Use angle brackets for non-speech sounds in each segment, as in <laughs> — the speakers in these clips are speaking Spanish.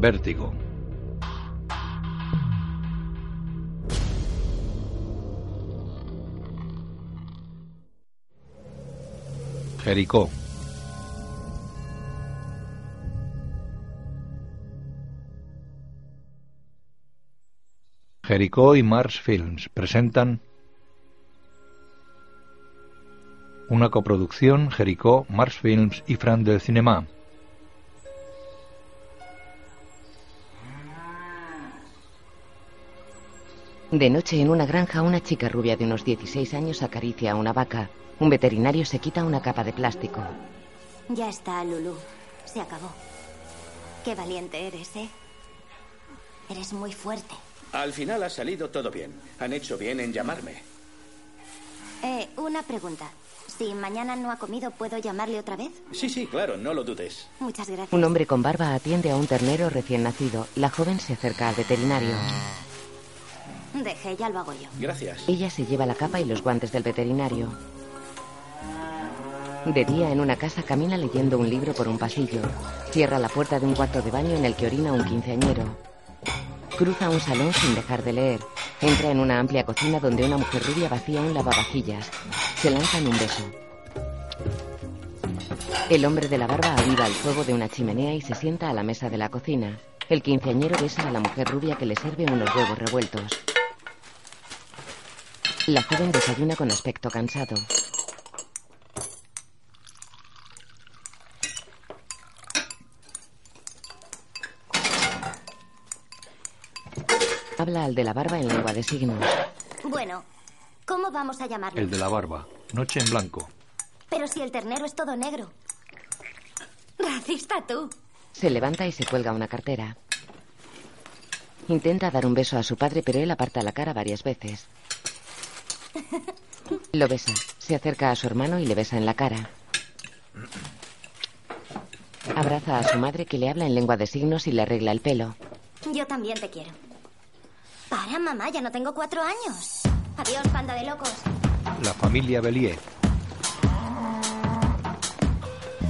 Vértigo. Jericó. Jericó y Mars Films presentan una coproducción Jericó, Mars Films y Fran del Cinema. De noche en una granja una chica rubia de unos 16 años acaricia a una vaca. Un veterinario se quita una capa de plástico. Ya está, Lulu. Se acabó. Qué valiente eres, ¿eh? Eres muy fuerte. Al final ha salido todo bien. Han hecho bien en llamarme. Eh, una pregunta. Si mañana no ha comido, ¿puedo llamarle otra vez? Sí, sí, claro, no lo dudes. Muchas gracias. Un hombre con barba atiende a un ternero recién nacido. La joven se acerca al veterinario. Deje, ya lo hago yo. Gracias. Ella se lleva la capa y los guantes del veterinario. De día en una casa camina leyendo un libro por un pasillo. Cierra la puerta de un cuarto de baño en el que orina un quinceañero. Cruza un salón sin dejar de leer. Entra en una amplia cocina donde una mujer rubia vacía un lavavajillas. Se lanzan un beso. El hombre de la barba aviva el fuego de una chimenea y se sienta a la mesa de la cocina. El quinceañero besa a la mujer rubia que le sirve unos huevos revueltos. La joven desayuna con aspecto cansado. Habla al de la barba en lengua de signos. Bueno, ¿cómo vamos a llamarlo? El de la barba. Noche en blanco. Pero si el ternero es todo negro. Racista tú. Se levanta y se cuelga una cartera. Intenta dar un beso a su padre, pero él aparta la cara varias veces. Lo besa. Se acerca a su hermano y le besa en la cara. Abraza a su madre que le habla en lengua de signos y le arregla el pelo. Yo también te quiero. Para, mamá, ya no tengo cuatro años. Adiós, panda de locos. La familia Bellier.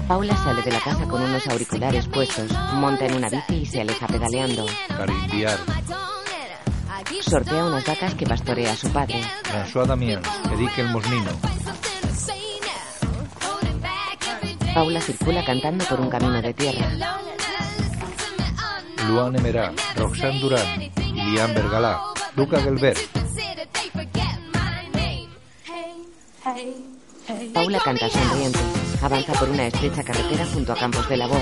Paula sale de la casa con unos auriculares puestos, monta en una bici y se aleja pedaleando. Carindiar. Sortea unas vacas que pastorea a su padre. François Damien. Eric el Mosnino. Paula circula cantando por un camino de tierra. Luan Emerá. Roxane Durán. Lian Bergalá. Luca Gelbert. Paula canta sonriente. Avanza por una estrecha carretera junto a campos de labor.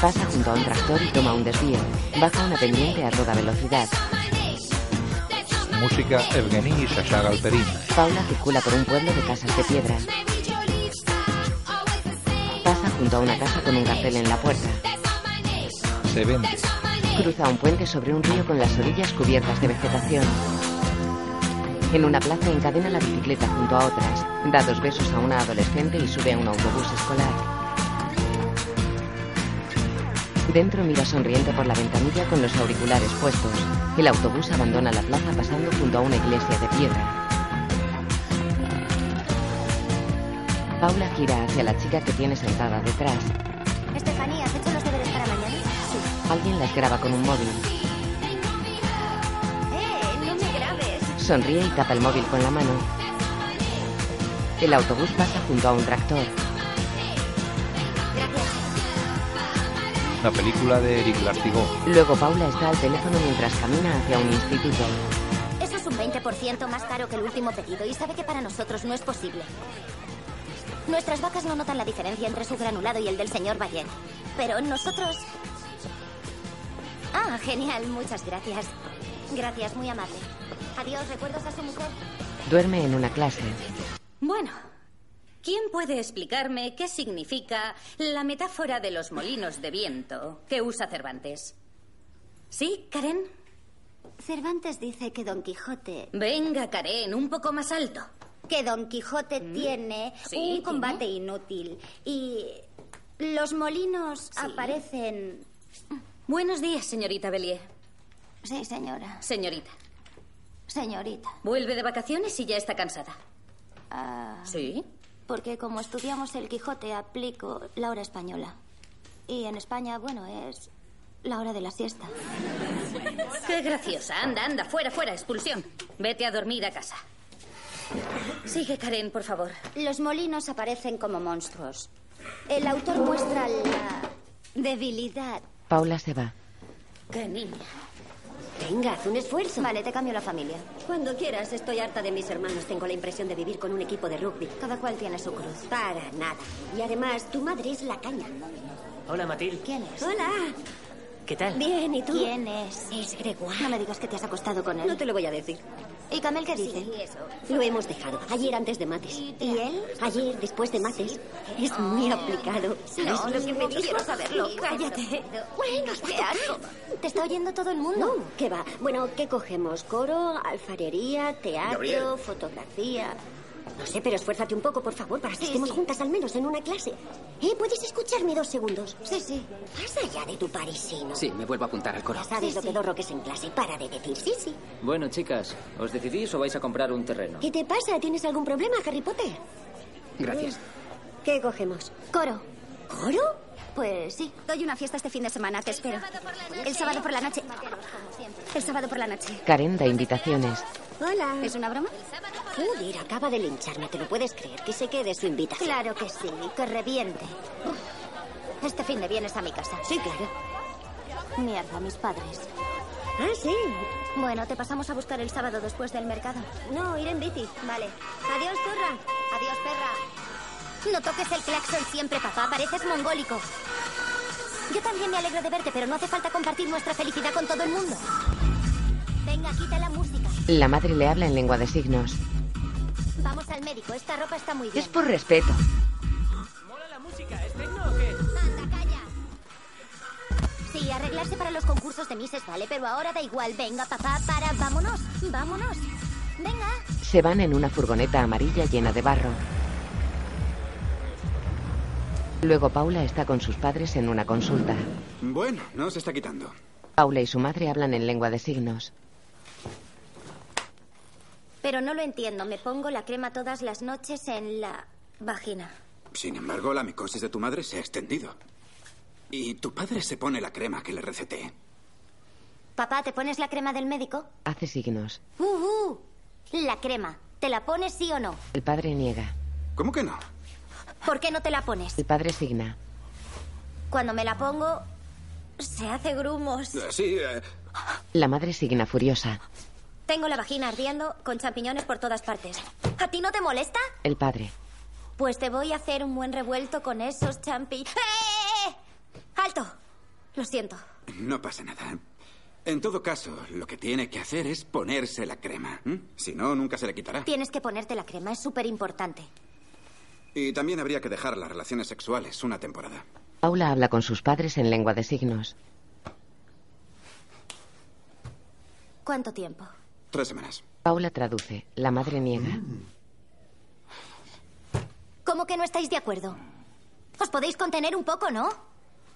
Pasa junto a un tractor y toma un desvío. Baja una pendiente a toda velocidad. Música Evgeny y Sasha Galperín. Paula circula por un pueblo de casas de piedra. Pasa junto a una casa con un cartel en la puerta. Se vende. Cruza un puente sobre un río con las orillas cubiertas de vegetación. En una plaza encadena la bicicleta junto a otras. Da dos besos a una adolescente y sube a un autobús escolar. Dentro mira sonriente por la ventanilla con los auriculares puestos. El autobús abandona la plaza pasando junto a una iglesia de piedra. Paula gira hacia la chica que tiene sentada detrás. Estefanía, ¿has hecho los deberes para mañana? Sí. Alguien las graba con un móvil. ¡Eh! ¡No me grabes! Sonríe y tapa el móvil con la mano. El autobús pasa junto a un tractor. La película de Eric Lartigot. Luego Paula está al teléfono mientras camina hacia un instituto. Eso es un 20% más caro que el último pedido y sabe que para nosotros no es posible. Nuestras vacas no notan la diferencia entre su granulado y el del señor Bayer. Pero nosotros... Ah, genial, muchas gracias. Gracias, muy amable. Adiós, ¿recuerdos a su mujer? Duerme en una clase. Bueno, ¿quién puede explicarme qué significa la metáfora de los molinos de viento que usa Cervantes? ¿Sí, Karen? Cervantes dice que Don Quijote... Venga, Karen, un poco más alto. Que Don Quijote tiene Sí, un tiene. combate inútil y los molinos aparecen... Buenos días, señorita Bellier. Sí, señora. Señorita, Señorita. vuelve de vacaciones y ya está cansada. Ah, ¿Sí? Porque como estudiamos el Quijote, aplico la hora española. Y en España, bueno, es la hora de la siesta. Qué graciosa. Anda, anda, fuera, fuera, expulsión. Vete a dormir a casa. Sigue, Karen, por favor. Los molinos aparecen como monstruos. El autor muestra la debilidad. Paula se va. Qué niña. Venga, haz un esfuerzo. Vale, te cambio la familia. Cuando quieras, estoy harta de mis hermanos. Tengo la impresión de vivir con un equipo de rugby. Cada cual tiene su cruz. Para nada. Y además, tu madre es la caña. Hola, Matilde. ¿Quién es? Hola. ¿Qué tal? Bien, ¿y tú? ¿Quién es? Es Gregoire. No me digas que te has acostado con él. No te lo voy a decir. ¿Y Camel qué dice? Sí, eso. Lo hemos dejado. Ayer antes de mates. ¿Y él? Ayer, después de mates. Es muy aplicado. ¿Sabes No, lo lo que me quiero saberlo. Sí, Cállate. Bueno, ¡Qué asco! Te está oyendo todo el mundo. No, ¿qué va? Bueno, ¿qué cogemos? ¿Coro, alfarería, teatro, Gabriel. fotografía? No sé, pero esfuérzate un poco, por favor, para que Sí, estemos sí. juntas al menos en una clase. ¿Eh? ¿Puedes escucharme dos segundos? Sí, sí. Pasa ya de tu parisino. Sí, me vuelvo a apuntar al coro. Ya sabes Sí, lo sí. pedorro que es en clase. Para de decir sí, sí. Bueno, chicas, ¿os decidís o vais a comprar un terreno? ¿Qué te pasa? ¿Tienes algún problema, Harry Potter? Gracias. ¿Qué cogemos? Coro. ¿Coro? Pues sí. Doy una fiesta este fin de semana, te espero. El sábado por la noche. El sábado por la noche. Karen da invitaciones. Hola. ¿Es una broma? Joder, acaba de lincharme. ¿Te lo puedes creer? Que se quede su invitación. Claro que sí, que reviente. Este fin de vienes a mi casa. Sí, claro. Mierda, mis padres. Ah, sí. Bueno, te pasamos a buscar el sábado después del mercado. No, ir en bici. Vale. Adiós, turra. Adiós, perra. No toques el claxon siempre, papá. Pareces mongólico. Yo también me alegro de verte, pero no hace falta compartir nuestra felicidad con todo el mundo. Venga, quita la música. La madre le habla en lengua de signos. Al médico. Esta ropa está muy bien. Es por respeto. ¿Mola la música? ¿Es tecno o qué? Anda, calla. Sí, arreglarse para los concursos de Mises vale, pero ahora da igual. Venga, papá, para. Vámonos. Vámonos. Venga. Se van en una furgoneta amarilla llena de barro. Luego Paula está con sus padres en una consulta. Bueno, no se está quitando. Paula y su madre hablan en lengua de signos. Pero no lo entiendo. Me pongo la crema todas las noches en la vagina. Sin embargo, la micosis de tu madre se ha extendido. Y tu padre se pone la crema que le receté. Papá, ¿te pones la crema del médico? Hace signos. Uh, uh. La crema. ¿Te la pones sí o no? El padre niega. ¿Cómo que no? ¿Por qué no te la pones? El padre signa. Cuando me la pongo, se hace grumos. Eh, Sí, eh, La madre signa furiosa. Tengo la vagina ardiendo con champiñones por todas partes. ¿A ti no te molesta? El padre. Pues te voy a hacer un buen revuelto con esos champi... ¡Eh! ¡Alto! Lo siento. no pasa nada. En todo caso, lo que tiene que hacer es ponerse la crema. Si no, nunca se le quitará. Tienes que ponerte la crema, es súper importante. Y también habría que dejar las relaciones sexuales una temporada. Paula habla con sus padres en lengua de signos. ¿Cuánto tiempo? Tres semanas. Paula traduce. La madre niega. ¿Cómo que no estáis de acuerdo? Os podéis contener un poco, ¿no?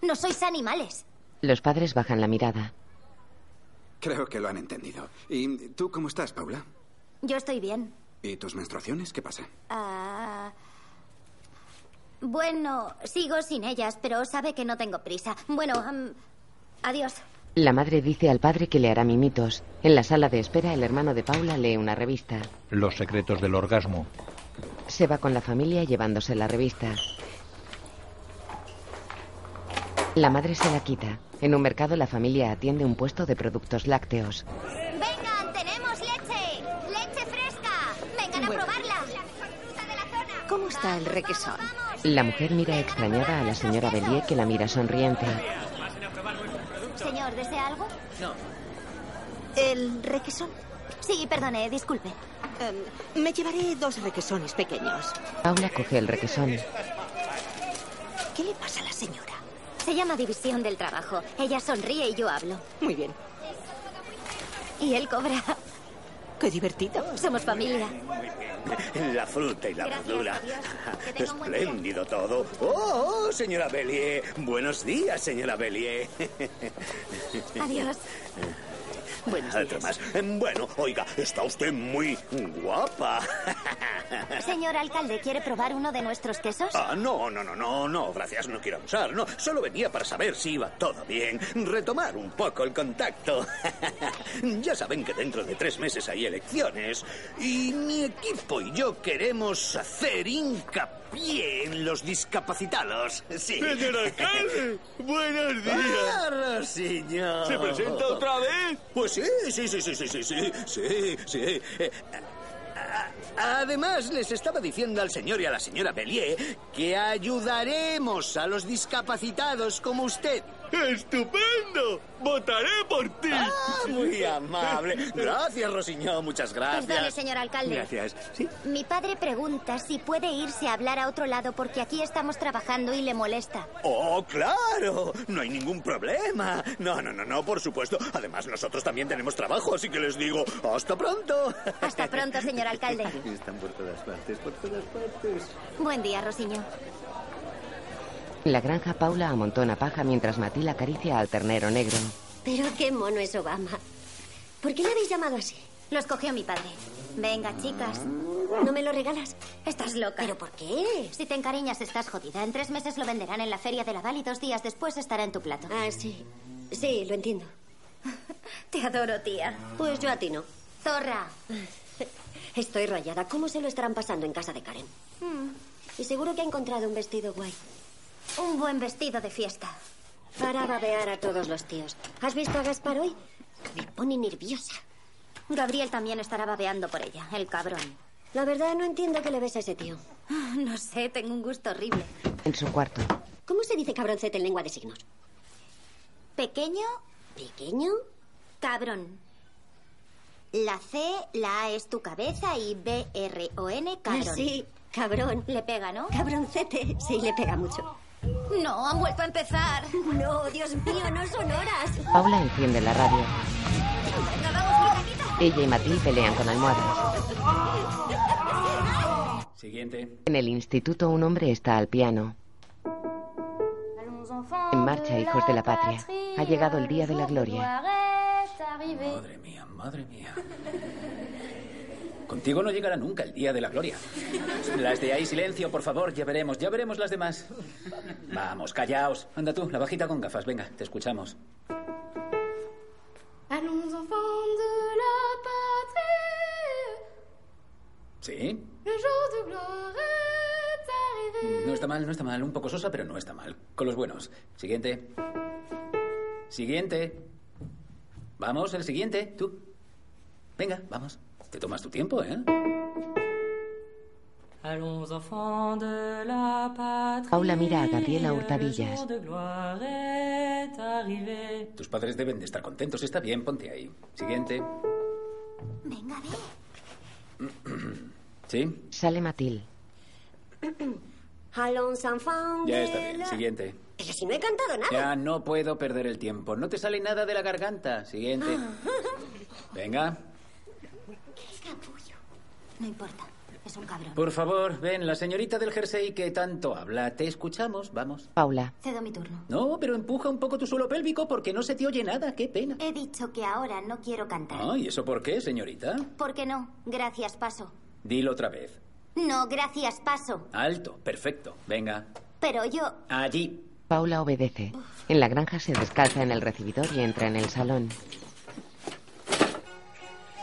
No sois animales. Los padres bajan la mirada. Creo que lo han entendido. ¿Y tú cómo estás, Paula? Yo estoy bien. ¿Y tus menstruaciones? ¿Qué pasa? Ah, bueno, sigo sin ellas, pero sabe que no tengo prisa. Bueno, am, adiós. La madre dice al padre que le hará mimitos. En la sala de espera, el hermano de Paula lee una revista. Los secretos del orgasmo. Se va con la familia llevándose la revista. La madre se la quita. En un mercado la familia atiende un puesto de productos lácteos. Vengan, tenemos leche. Leche fresca. Vengan a probarla. ¿Cómo está el requesón? La mujer mira extrañada a la señora Bellier que la mira sonriente. Señor, ¿desea algo? No. ¿El requesón? Sí, perdone, disculpe. Em, me llevaré dos requesones pequeños. Paula coge el requesón. ¿Qué le pasa a la señora? Se llama división del trabajo. Ella sonríe y yo hablo. Muy bien. Y él cobra. Qué divertido. Somos familia. La fruta y la Gracias, verdura. Espléndido todo. Oh, oh, señora Bellier. Buenos días, señora Bellier. Adiós. <laughs> Buenos días. Tomás. Bueno, oiga, está usted muy guapa. <laughs> Señor alcalde, ¿quiere probar uno de nuestros quesos? Ah, no, no, no, no, no, gracias, no quiero abusar, no. Solo venía para saber si iba todo bien, retomar un poco el contacto. <laughs> ya saben que dentro de tres meses hay elecciones y mi equipo y yo queremos hacer hincapié en los discapacitados. Sí. Señor alcalde, buenos días. Ah, señor. ¿Se presenta otra vez? Pues sí, sí, sí, sí, sí, sí, sí, sí, sí. Eh, a- Además, les estaba diciendo al señor y a la señora Bellier que ayudaremos a los discapacitados como usted. ¡Estupendo! ¡Votaré por ti! Ah, muy amable. Gracias, Rosiñón, muchas gracias. Perdone, señor alcalde. Gracias. Sí. Mi padre pregunta si puede irse a hablar a otro lado porque aquí estamos trabajando y le molesta. Oh, claro. No hay ningún problema. No, no, no, no, por supuesto. Además, nosotros también tenemos trabajo, así que les digo, hasta pronto. Hasta pronto, señor alcalde. <laughs> Están por todas partes, por todas partes. Buen día, Rosiño. En la granja, Paula amontona paja mientras Matilda acaricia al ternero negro. Pero qué mono es Obama. ¿Por qué le habéis llamado así? Lo escogió mi padre. Venga, chicas. ¿No me lo regalas? Estás loca. ¿Pero por qué? Si te encariñas, estás jodida. En tres meses lo venderán en la feria de Laval y dos días después estará en tu plato. Ah, sí. Sí, lo entiendo. <laughs> Te adoro, tía. Pues yo a ti no. Zorra. Estoy rayada. ¿Cómo se lo estarán pasando en casa de Karen? Mm, Y seguro que ha encontrado un vestido guay. Un buen vestido de fiesta. Para babear a todos los tíos. ¿Has visto a Gaspar hoy? Me pone nerviosa. Gabriel también estará babeando por ella, el cabrón. La verdad no entiendo qué le ves a ese tío. No sé, tengo un gusto horrible. En su cuarto, ¿Cómo se dice cabroncete en lengua de signos? Pequeño, ¿Pequeño? cabrón. La C, la A es tu cabeza y B, R o N, cabrón. Sí, cabrón. Le pega, ¿no? Cabroncete. Sí, le pega mucho. No, han vuelto a empezar. No, Dios mío, no son horas. Paula enciende la radio. Venga, vamos, Micaquita. Ella y Matilde pelean con almohadas. Siguiente. En el instituto, un hombre está al piano. En marcha, hijos de la patria. Ha llegado el día de la gloria. Madre mía, madre mía. Contigo no llegará nunca el día de la gloria. Las de ahí, silencio, por favor. Ya veremos, ya veremos las demás. Vamos, callaos. Anda tú, la bajita con gafas. Venga, te escuchamos. Allons enfants de la patrie, ¿Sí? le jour de gloire est arrivé. No está mal, no está mal. Un poco sosa, pero no está mal. Con los buenos. Siguiente. Siguiente. Vamos, el siguiente. Tú. Venga, vamos. Te tomas tu tiempo, ¿eh? Paula mira a Gabriela Hurtavillas. Tus padres deben de estar contentos. Está bien, ponte ahí. Siguiente. Venga, ve. ¿Sí? Sale enfants Ya está bien. Siguiente. Pero si no he cantado nada. Ya no puedo perder el tiempo. No te sale nada de la garganta. Siguiente. Venga. No importa, es un cabrón. Por favor, ven, la señorita del jersey que tanto habla. Te escuchamos, vamos. Paula. Cedo mi turno. No, pero empuja un poco tu suelo pélvico porque no se te oye nada. Qué pena. He dicho que ahora no quiero cantar. Ah, ¿y eso por qué, señorita? ¿Por qué no? Gracias, paso. Dilo otra vez. No, gracias, paso. Alto, perfecto. Venga. Pero yo... Allí. Paula obedece. En la granja se descalza en el recibidor y entra en el salón.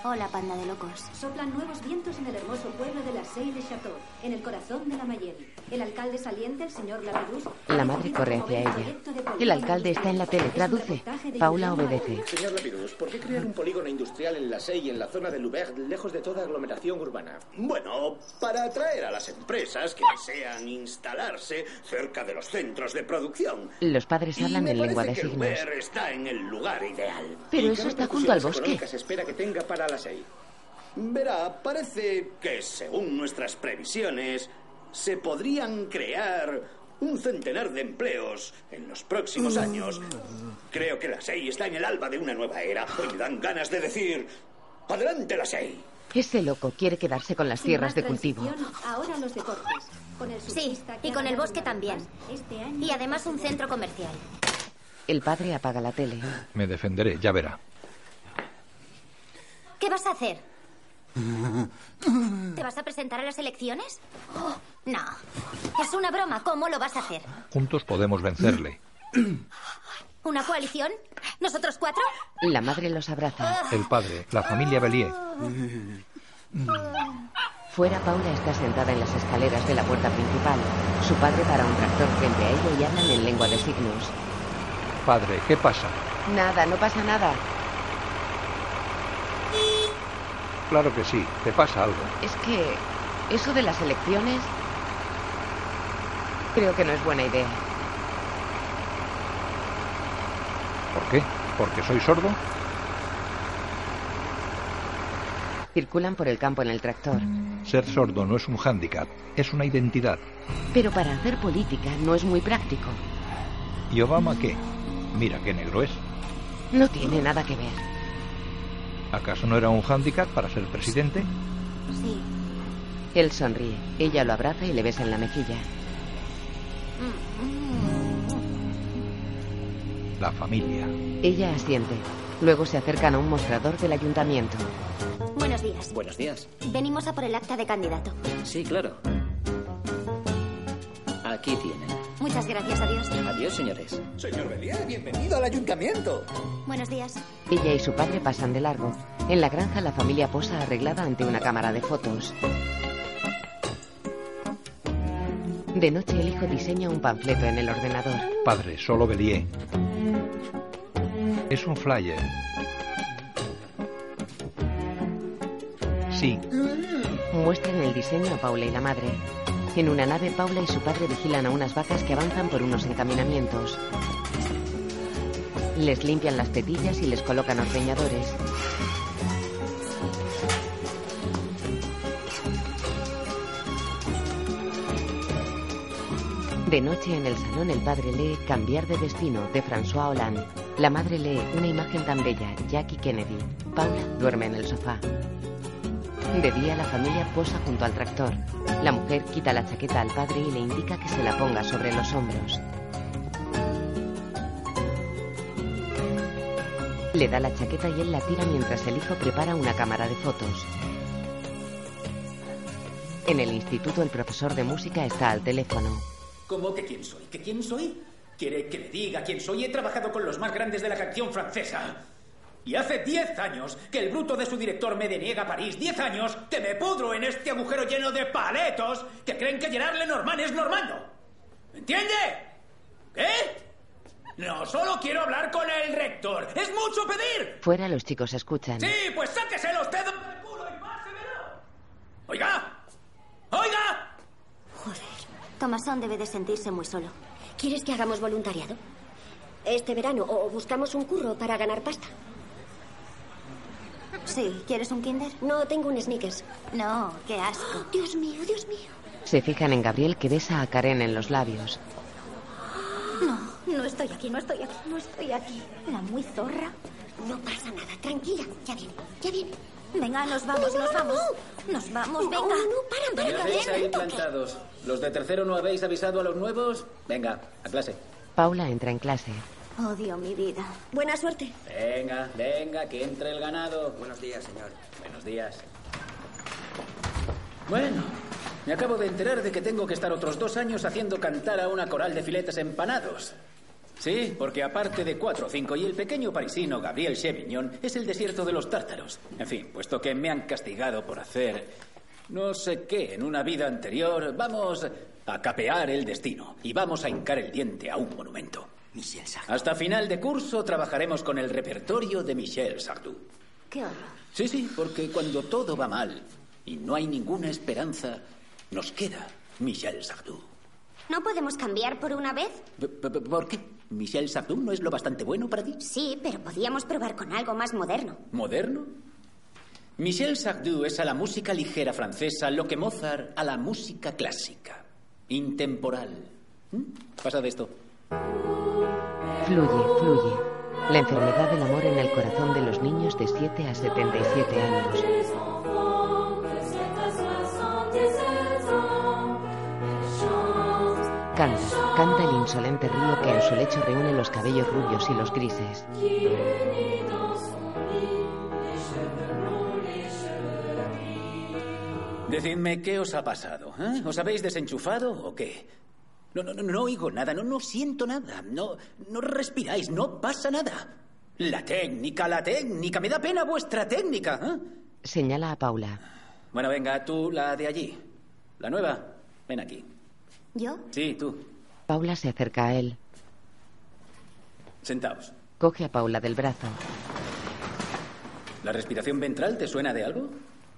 Hola, panda de locos. Soplan nuevos vientos en el hermoso pueblo de la Chateau, en el corazón de la Mayenne. El alcalde saliente, el señor Lapidus, La madre corre hacia ella. El alcalde está en la tele. Traduce. Paula obedece. Señor Lapidus, ¿por qué crear un polígono industrial en la SEI en la zona de Luberg, lejos de toda aglomeración urbana? Bueno, para atraer a las empresas que desean instalarse cerca de los centros de producción. Los padres Y hablan me en lengua de signos. Luber está en el lugar ideal. Pero ¿Y eso está junto al bosque. económicas espera que tenga para la SEI? Verá, parece que según nuestras previsiones se podrían crear un centenar de empleos en los próximos años. Creo que la SEI está en el alba de una nueva era y me dan ganas de decir, adelante la SEI. Ese loco quiere quedarse con las tierras de cultivo. Ahora los deportes. Con el Sí, y con el bosque también. Este año Y además un centro comercial. El padre apaga la tele. Me defenderé, ya verá. ¿Qué vas a hacer? <laughs> ¿Te vas a presentar a las elecciones? Oh, no. Es una broma. ¿Cómo lo vas a hacer? Juntos podemos vencerle. <clears throat> ¿Una coalición? ¿Nosotros cuatro? La madre los abraza. El padre, la familia Bellier. <clears throat> Fuera, Paula está sentada en las escaleras de la puerta principal. Su padre para un tractor frente a ella y hablan en lengua de signos. Padre, ¿qué pasa? Nada, no pasa nada. Claro que sí, te pasa algo. Es que eso de las elecciones creo que no es buena idea. ¿Por qué? ¿Porque soy sordo? Circulan por el campo en el tractor. Ser sordo no es un hándicap, es una identidad. Pero para hacer política no es muy práctico. ¿Y Obama qué? Mira qué negro es. No tiene nada que ver. ¿Acaso no era un hándicap para ser presidente? Sí. Él sonríe. Ella lo abraza y le besa en la mejilla. La familia. Ella asiente. Luego se acercan a un mostrador del ayuntamiento. Buenos días. Buenos días. Venimos a por el acta de candidato. Sí, claro. Aquí tienen. Muchas gracias, adiós. Adiós, señores. Señor Bellier, bienvenido al ayuntamiento. Buenos días. Ella y su padre pasan de largo. En la granja la familia posa arreglada ante una cámara de fotos. De noche el hijo diseña un panfleto en el ordenador. Padre, solo Bellier. Es un flyer. Sí, Muestran el diseño a Paula y la madre. En una nave, Paula y su padre vigilan a unas vacas que avanzan por unos encaminamientos. Les limpian las tetillas y les colocan ordeñadores. De noche en el salón el padre lee Cambiar de destino de François Hollande. La madre lee una imagen tan bella, Jackie Kennedy. Paula duerme en el sofá. De día la familia posa junto al tractor. La mujer quita la chaqueta al padre y le indica que se la ponga sobre los hombros. Le da la chaqueta y él la tira mientras el hijo prepara una cámara de fotos. En el instituto el profesor de música está al teléfono. ¿Cómo que quién soy? ¿Que quién soy? ¿Quiere que le diga quién soy? He trabajado con los más grandes de la canción francesa. Y hace diez años que el bruto de su director me deniega París. Diez años que me pudro en este agujero lleno de paletos que creen que Gerard Lenormand es normando. ¿Me entiende? ¿Qué? No, solo quiero hablar con el rector. ¡Es mucho pedir! Fuera los chicos escuchan. Sí, pues sáquese los dedos del culo y pásemelo. ¡Oiga! ¡Oiga! Tomasón debe de sentirse muy solo. ¿Quieres que hagamos voluntariado? Este verano o buscamos un curro para ganar pasta. Sí, ¿quieres un kinder? No, tengo un sneakers. No, qué asco. <gasps> Dios mío, Dios mío. Se fijan en Gabriel que besa a Karen en los labios. <gasps> No, no estoy aquí, no estoy aquí, no estoy aquí. La muy zorra. No pasa nada, tranquila. Ya viene, ya viene. Venga, nos vamos, No, no, nos no, vamos. no. Nos vamos, No, venga. no, para, para, ¿Me para. hacéis ahí plantados? ¿Los de tercero no habéis avisado a los nuevos? Venga, a clase. Paula entra en clase. Odio mi vida. Buena suerte. Venga, venga, que entre el ganado. Buenos días, señor. Buenos días. Bueno, me acabo de enterar de que tengo que estar otros dos años haciendo cantar a una coral de filetes empanados. Sí, porque aparte de cuatro o cinco y el pequeño parisino Gabriel Chevignon es el desierto de los tártaros. En fin, puesto que me han castigado por hacer no sé qué en una vida anterior, vamos a capear el destino y vamos a hincar el diente a un monumento. Michel Sardou. Hasta final de curso trabajaremos con el repertorio de Michel Sardou. Qué horror. Sí, sí, porque cuando todo va mal y no hay ninguna esperanza, nos queda Michel Sardou. ¿No podemos cambiar por una vez? P- p- ¿Por qué? ¿Michel Sardou no es lo bastante bueno para ti? Sí, pero podíamos probar con algo más moderno. ¿Moderno? Michel Sardou es a la música ligera francesa lo que Mozart a la música clásica. Intemporal. ¿Mm? Pasa de esto. Fluye, fluye. La enfermedad del amor en el corazón de los niños de 7 a 77 años. Canta, canta el insolente río que en su lecho reúne los cabellos rubios y los grises. Decidme, ¿qué os ha pasado? eh? ¿Os habéis desenchufado o qué? No, no, no, no oigo nada, no, no siento nada, no, no respiráis, no pasa nada. La técnica, la técnica, me da pena vuestra técnica. ¿eh? Señala a Paula. Bueno, venga, tú, la de allí. La nueva, ven aquí. ¿Yo? Sí, tú. Paula se acerca a él. Sentaos. Coge a Paula del brazo. ¿La respiración ventral te suena de algo?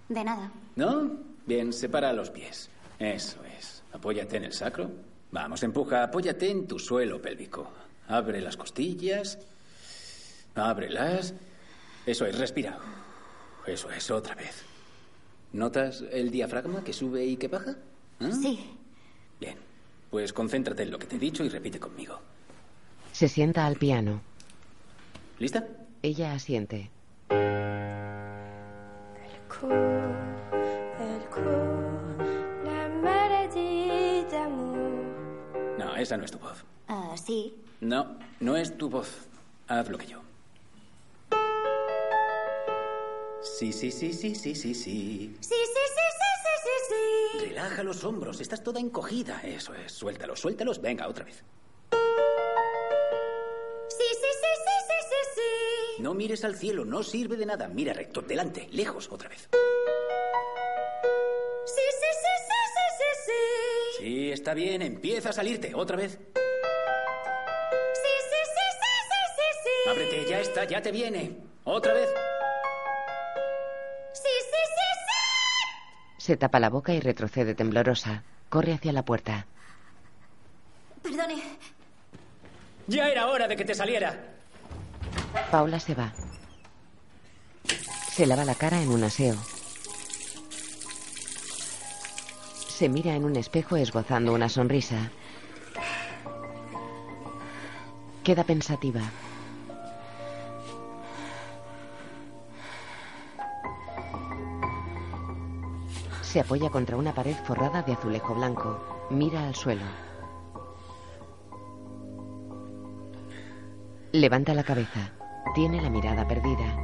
De nada. ¿No? Bien, separa los pies. Eso es. Apóyate en el sacro. Vamos, empuja, apóyate en tu suelo pélvico. Abre las costillas. Ábrelas. Eso es, respira. Eso es, otra vez. ¿Notas el diafragma que sube y que baja? ¿Ah? Sí. Bien. Pues concéntrate en lo que te he dicho y repite conmigo. Se sienta al piano. ¿Lista? Ella asiente. court, elle court, la No, esa no es tu voz. Ah, sí. No, no es tu voz. Haz lo que yo. Sí, sí, sí, sí, sí, sí, sí. Sí, sí, sí, sí, sí, sí, sí. Relaja los hombros, estás toda encogida. Eso es, suéltalos, suéltalos. Venga, otra vez. Sí, sí, sí, sí, sí, sí, sí. No mires al cielo, no sirve de nada. Mira recto, delante, lejos, otra vez. Sí. Está bien, empieza a salirte, otra vez. Sí, sí, sí, sí, sí, sí, sí. Ábrete, ya está, ya te viene. Otra vez. Sí, sí, sí, sí. Se tapa la boca y retrocede temblorosa. Corre hacia la puerta. Perdone. Ya era hora de que te saliera. Paula se va. Se lava la cara en un aseo. Se mira en un espejo esbozando una sonrisa. Queda pensativa. Se apoya contra una pared forrada de azulejo blanco. Mira al suelo. Levanta la cabeza. Tiene la mirada perdida.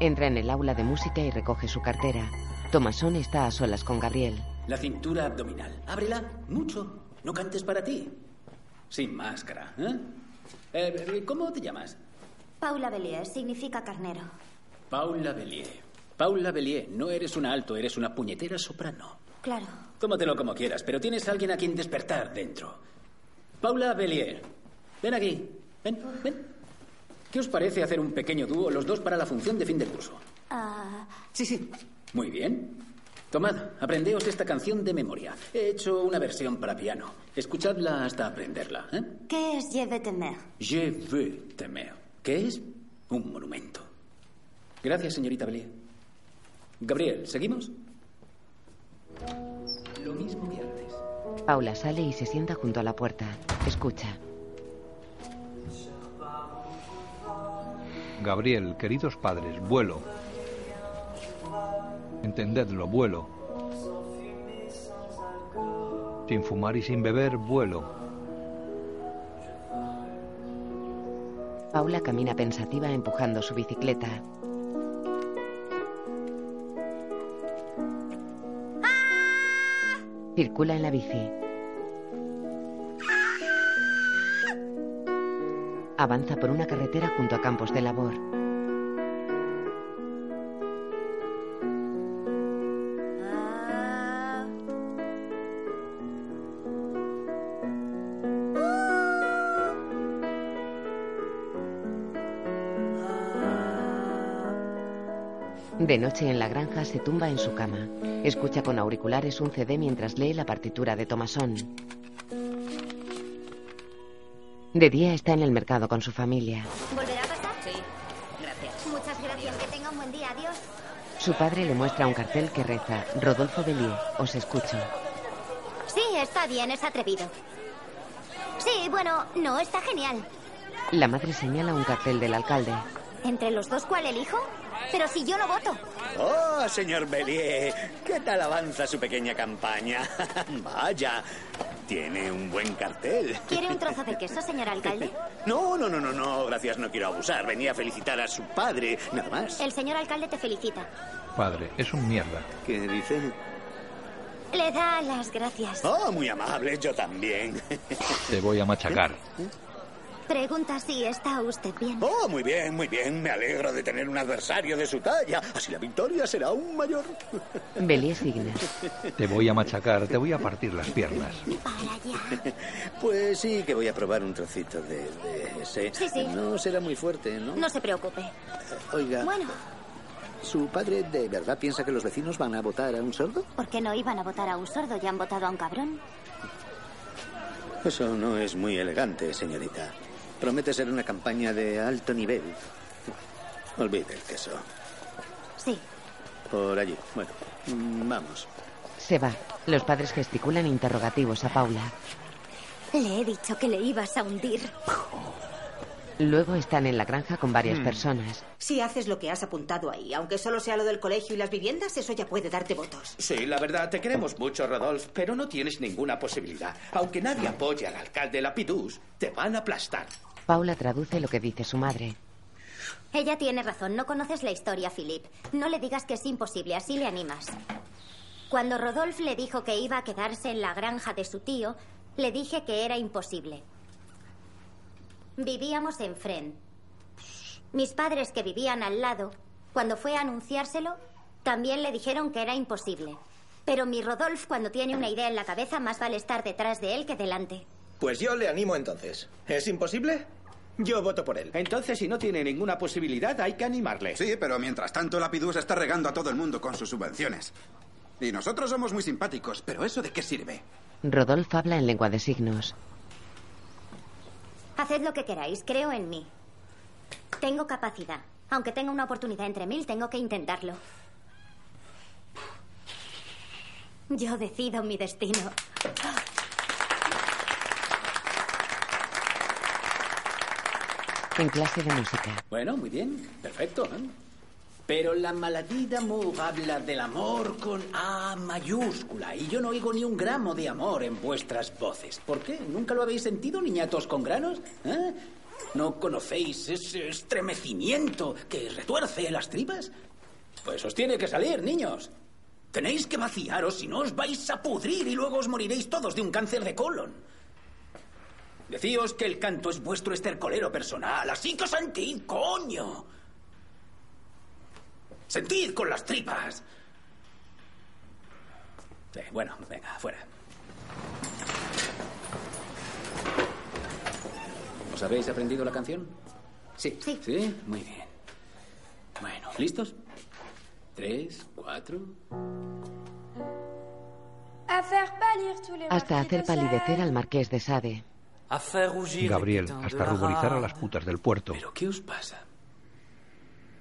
Entra en el aula de música y recoge su cartera. Tomasón está a solas con Gabriel. La cintura abdominal. Ábrela mucho. No cantes para ti. Sin máscara. ¿eh? Eh, ¿Cómo te llamas? Paula Bellier significa carnero. Paula Bellier. Paula Bellier, no eres una alto, eres una puñetera soprano. Claro. Tómatelo como quieras, pero tienes a alguien a quien despertar dentro. Paula Bellier, ven aquí. Ven, ven. ¿Qué os parece hacer un pequeño dúo los dos para la función de fin de curso? Ah, Sí, sí. Muy bien. Tomad, aprendeos esta canción de memoria. He hecho una versión para piano. Escuchadla hasta aprenderla. ¿eh? ¿Qué es Je veux te mer? Je veux te mer. ¿Qué es? Un monumento. Gracias, señorita Bellier. Gabriel, ¿seguimos? Lo mismo que antes. Paula sale y se sienta junto a la puerta. Escucha. Gabriel, queridos padres, vuelo. Entendedlo, vuelo. Sin fumar y sin beber, vuelo. Paula camina pensativa empujando su bicicleta. Circula en la bici. Avanza por una carretera junto a campos de labor. De noche en la granja se tumba en su cama. Escucha con auriculares un CD mientras lee la partitura de Tomasón. De día está en el mercado con su familia. ¿Volverá a pasar? Sí, gracias. Muchas gracias. Que tenga un buen día. Adiós. Su padre le muestra un cartel que reza, Rodolfo Bellier, os escucho. Sí, está bien, es atrevido. Sí, bueno, no, está genial. La madre señala un cartel del alcalde. ¿Entre los dos cuál elijo? Pero si yo no voto. Oh, señor Bellier, ¿qué tal avanza su pequeña campaña? <laughs> Vaya, tiene un buen cartel. ¿Quiere un trozo de queso, señor alcalde? <laughs> No, no, no, no, no, gracias, no quiero abusar. Venía a felicitar a su padre, nada más. El señor alcalde te felicita. Padre, es un mierda. ¿Qué dice? Le da las gracias. Oh, muy amable, yo también. <laughs> Te voy a machacar. Pregunta si está usted bien. Oh, muy bien, muy bien. Me alegro de tener un adversario de su talla. Así la victoria será aún mayor. <laughs> Belie signa. Te voy a machacar, te voy a partir las piernas. Para allá. Pues sí, que voy a probar un trocito de, de ese. Sí, sí. No será muy fuerte, ¿no? No se preocupe. Oiga, Bueno, ¿su padre de verdad piensa que los vecinos van a votar a un sordo? ¿por qué no iban a votar a un sordo? Ya han votado a un cabrón. Eso no es muy elegante, señorita. Promete ser una campaña de alto nivel. Olvide el queso. Sí. Por allí. Bueno, mm, vamos. Se va. Los padres gesticulan interrogativos a Paula. Le he dicho que le ibas a hundir. Luego están en la granja con varias Hmm. personas. Si haces lo que has apuntado ahí, aunque solo sea lo del colegio y las viviendas, eso ya puede darte votos. Sí, la verdad, te queremos mucho, Rodolph, pero no tienes ninguna posibilidad. Aunque nadie apoye al alcalde Lapidus, te van a aplastar. Paula traduce lo que dice su madre. Ella tiene razón, no conoces la historia, Philip. No le digas que es imposible, así le animas. Cuando Rodolph le dijo que iba a quedarse en la granja de su tío, le dije que era imposible. Vivíamos en Fren. Mis padres que vivían al lado, cuando fue a anunciárselo, también le dijeron que era imposible. Pero mi Rodolph, cuando tiene una idea en la cabeza, más vale estar detrás de él que delante. Pues yo le animo entonces. ¿Es imposible? Yo voto por él. Entonces, si no tiene ninguna posibilidad, hay que animarle. Sí, pero mientras tanto, Lapidus está regando a todo el mundo con sus subvenciones. Y nosotros somos muy simpáticos, pero ¿eso de qué sirve? Rodolph habla en lengua de signos. Haced lo que queráis, creo en mí. Tengo capacidad. Aunque tenga una oportunidad entre mil, tengo que intentarlo. Yo decido mi destino. En clase de música. Bueno, muy bien, perfecto. ¿eh? Pero la maladie d'amour habla del amor con A mayúscula y yo no oigo ni un gramo de amor en vuestras voces. ¿Por qué? ¿Nunca lo habéis sentido, niñatos con granos? ¿Eh? ¿No conocéis ese estremecimiento que retuerce las tripas? Pues os tiene que salir, niños. Tenéis que vaciaros, si no os vais a pudrir y luego os moriréis todos de un cáncer de colon. Decíos que el canto es vuestro estercolero personal, así que sentid, coño. Sentid con las tripas. Sí, bueno, venga, fuera. ¿Os habéis aprendido la canción? Sí. Sí. ¿Sí? Muy bien. Bueno, ¿listos? Tres, cuatro. Hasta hacer de palidecer Sade. al marqués de Sade. Gabriel, hasta ruborizar a las putas del puerto. ¿Pero qué os pasa?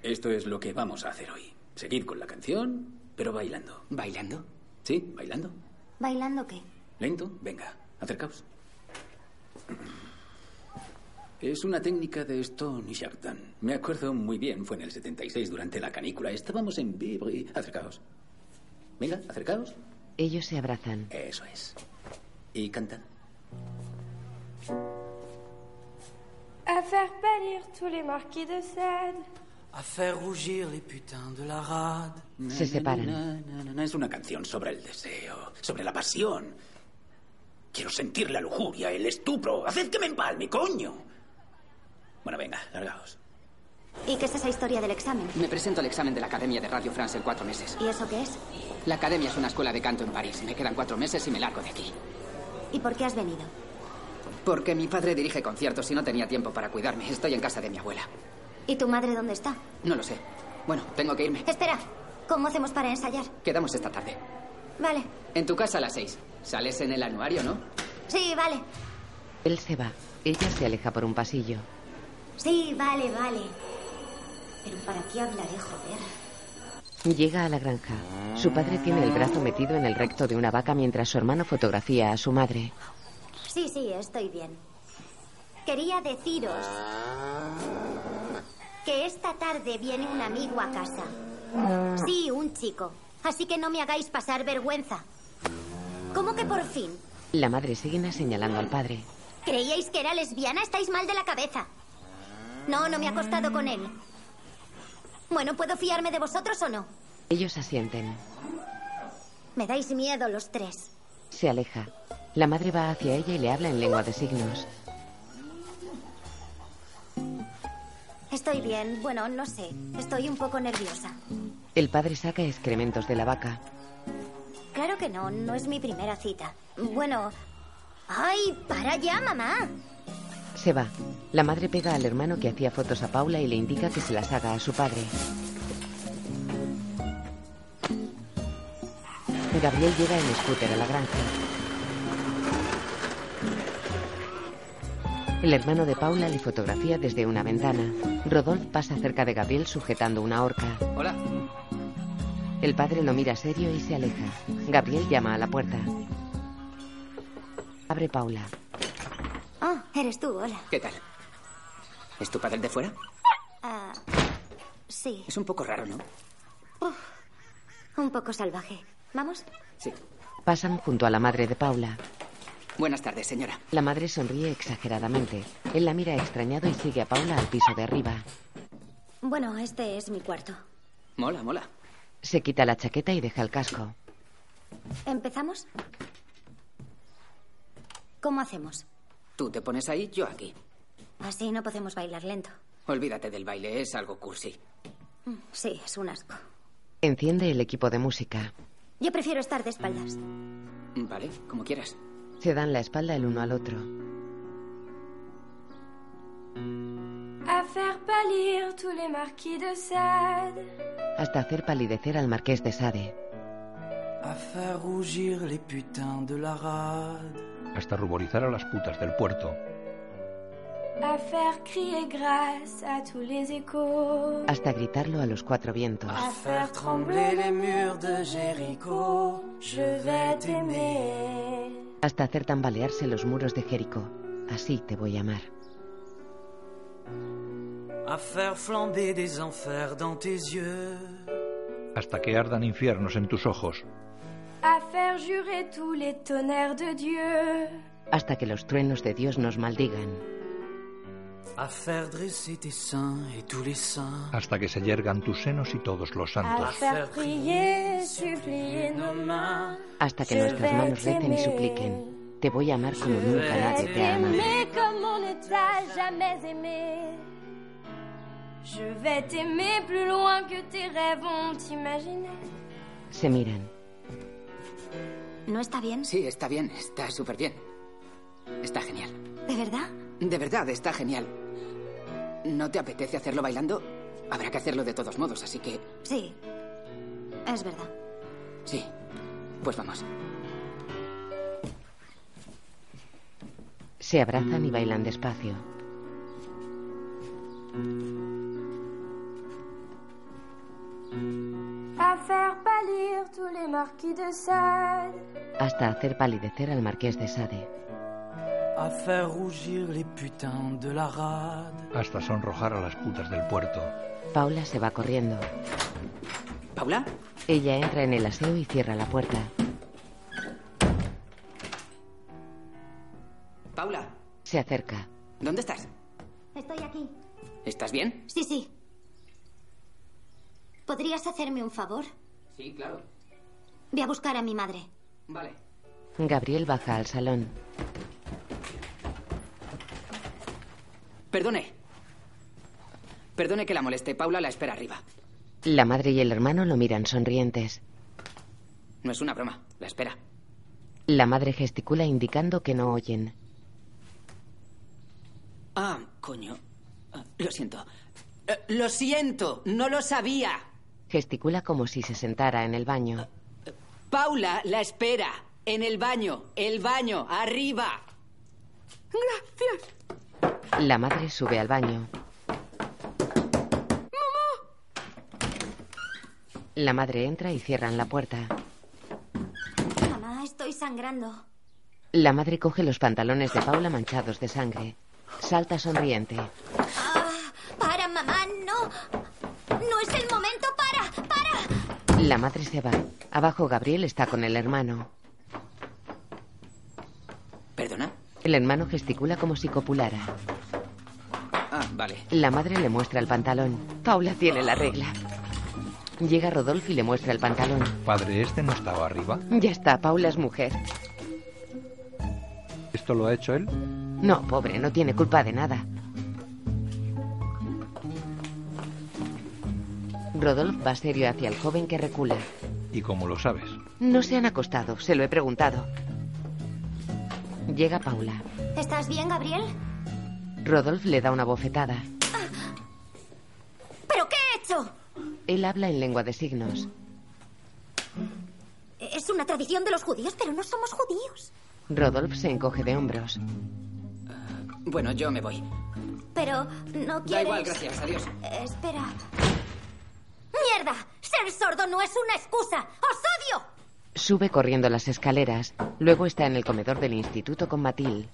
Esto es lo que vamos a hacer hoy. Seguid con la canción, pero bailando. ¿Bailando? Sí, bailando. ¿Bailando qué? Lento, venga, acercaos. Es una técnica de Stone y Chardin. Me acuerdo muy bien, fue en el 76 durante la canícula. Estábamos en Vibri. Acercaos. Venga, acercaos. Ellos se abrazan. Eso es. Y cantad. À faire pâlir tous les marquis de Sade. À faire rougir les putains de la rade. Se separan. Es una canción sobre el deseo, sobre la pasión. Quiero sentir la lujuria, el estupro. Haced que me empalme, coño. Bueno, venga, largaos. ¿Y qué es esa historia del examen? Me presento al examen de la Academia de Radio France en cuatro meses. ¿Y eso qué es? La Academia es una escuela de canto en París. Me quedan cuatro meses y me largo de aquí. ¿Y por qué has venido? Porque mi padre dirige conciertos y no tenía tiempo para cuidarme. Estoy en casa de mi abuela. ¿Y tu madre dónde está? No lo sé. Bueno, tengo que irme. Espera, ¿cómo hacemos para ensayar? Quedamos esta tarde. Vale. En tu casa a las seis. Sales en el anuario, ¿no? Sí, vale. Él se va. Ella se aleja por un pasillo. Sí, vale, vale. Pero ¿para qué hablaré, joder? Llega a la granja. Su padre tiene el brazo metido en el recto de una vaca mientras su hermano fotografía a su madre. Sí, sí, estoy bien. Quería deciros que esta tarde viene un amigo a casa. Sí, un chico. Así que no me hagáis pasar vergüenza. ¿Cómo que por fin? La madre sigue señalando al padre. ¿Creíais que era lesbiana? Estáis mal de la cabeza. No, no me ha acostado con él. Bueno, ¿puedo fiarme de vosotros o no? Ellos asienten. Me dais miedo los tres. Se aleja. La madre va hacia ella y le habla en lengua de signos. Estoy bien. Bueno, no sé. Estoy un poco nerviosa. El padre saca excrementos de la vaca. Claro que no. No es mi primera cita. Bueno. ¡Ay! ¡Para ya, mamá! Se va. La madre pega al hermano que hacía fotos a Paula y le indica que se las haga a su padre. Gabriel llega en scooter a la granja. El hermano de Paula le fotografía desde una ventana. Rodolphe pasa cerca de Gabriel sujetando una horca. Hola. El padre lo mira serio y se aleja. Gabriel llama a la puerta. Abre Paula. Oh, eres tú, hola. ¿Qué tal? ¿Es tu padre el de fuera? Ah, sí. Es un poco raro, ¿no? Uf, un poco salvaje. ¿Vamos? Sí. Pasan junto a la madre de Paula. Buenas tardes, señora. La madre sonríe exageradamente. Él la mira extrañado y sigue a Paula al piso de arriba. Bueno, este es mi cuarto. Mola, mola. Se quita la chaqueta y deja el casco. ¿Empezamos? ¿Cómo hacemos? Tú te pones ahí, yo aquí. Así no podemos bailar lento. Olvídate del baile, es algo cursi. Mm, Sí, es un asco. Enciende el equipo de música. Yo prefiero estar de espaldas. Vale, como quieras. Se dan la espalda el uno al otro. À faire pâlir tous les marquis de Sade. Hasta hacer palidecer al marqués de Sade. À faire rougir les putains de la rade. Hasta ruborizar a las putas del puerto. À faire crier grâce à tous les échos. Hasta gritarlo a los cuatro vientos. À faire trembler les murs de Jéricho. Je vais t'aimer. Hasta hacer tambalearse los muros de Jericó. Así te voy a amar. À faire flamber des enfers dans tes yeux. Hasta que ardan infiernos en tus ojos. À faire jurer tous les tonnerres de Dieu. Hasta que los truenos de Dios nos maldigan. Hasta que se yergan tus senos y todos los santos. Hasta que nuestras manos recen y supliquen. Te voy a amar como nunca nadie te ama. T'aimer comme on ne t'a jamais aimé. Je vais t'aimer plus loin que tes rêves ont imaginé. Se miran. ¿No está bien? Sí, está bien, está súper bien. Está genial. ¿De verdad? De verdad, está genial. ¿No te apetece hacerlo bailando? Habrá que hacerlo de todos modos, así que... Sí. Es verdad. Sí. Pues vamos. Se abrazan y bailan despacio. À faire pâlir tous les marquis de Sade. Hasta hacer palidecer al marqués de Sade. À faire rougir les putains de la rade. Hasta sonrojar a las putas del puerto. Paula se va corriendo. ¿Paula? Ella entra en el aseo y cierra la puerta. Paula, Se acerca. ¿dónde estás? Estoy aquí. ¿Estás bien? Sí, sí. ¿Podrías hacerme un favor? Sí, claro. Ve a buscar a mi madre. Vale. Gabriel baja al salón. Perdone. Perdone que la moleste. Paula la espera arriba. La madre y el hermano lo miran sonrientes. No es una broma. La espera. La madre gesticula indicando que no oyen. Ah, coño. Ah, Lo siento. Eh, Lo siento. No lo sabía. Gesticula como si se sentara en el baño. Paula la espera. En el baño. El baño. Arriba. Gracias. La madre sube al baño. La madre entra y cierran la puerta. Mamá, estoy sangrando. La madre coge los pantalones de Paula manchados de sangre. Salta sonriente. Ah, para, mamá, no. No es el momento, para, para. La madre se va. Abajo Gabriel está con el hermano. ¿Perdona? El hermano gesticula como si copulara. Ah, vale. La madre le muestra el pantalón. Paula tiene la regla. Llega Rodolfo y le muestra el pantalón. Padre, ¿este no estaba arriba? Ya está, Paula es mujer. ¿Esto lo ha hecho él? No, pobre, no tiene culpa de nada. Rodolph va serio hacia el joven que recula. ¿Y cómo lo sabes? No se han acostado, se lo he preguntado. Llega Paula. ¿Estás bien, Gabriel? Rodolph le da una bofetada. ¿Pero qué he hecho? Él habla en lengua de signos. Es una tradición de los judíos, pero no somos judíos. Rodolph se encoge de hombros. Bueno, yo me voy. Pero no quieres... Da igual, gracias. Adiós. Espera. ¡Mierda! Ser sordo no es una excusa. ¡Os odio! Sube corriendo las escaleras. Luego está en el comedor del instituto con Matilde.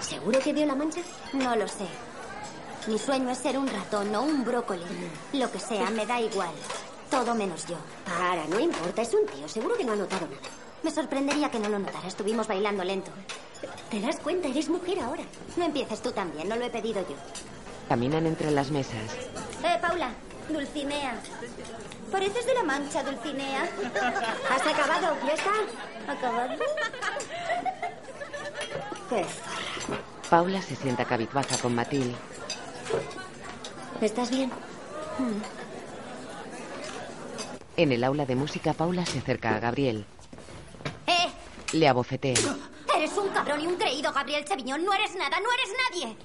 ¿Seguro que vio la mancha? No lo sé. Mi sueño es ser un ratón o un brócoli. Lo que sea, me da igual. Todo menos yo. Para, no importa, es un tío. Seguro que no ha notado nada. Me sorprendería que no lo notara. Estuvimos bailando lento. ¿Te das cuenta? Eres mujer ahora. No empieces tú también, no lo he pedido yo. Caminan entre las mesas. Eh, Paula, Dulcinea. Pareces de la mancha, Dulcinea. <laughs> ¿Has acabado? ¿Ya está? ¿Acabado? Qué Paula se sienta cabizbaja con Matilde. ¿Estás bien? En el aula de música, Paula se acerca a Gabriel. ¡Eh! Le abofetea. Eres un cabrón y un creído, Gabriel Cheviñón. No eres nada, no eres nadie.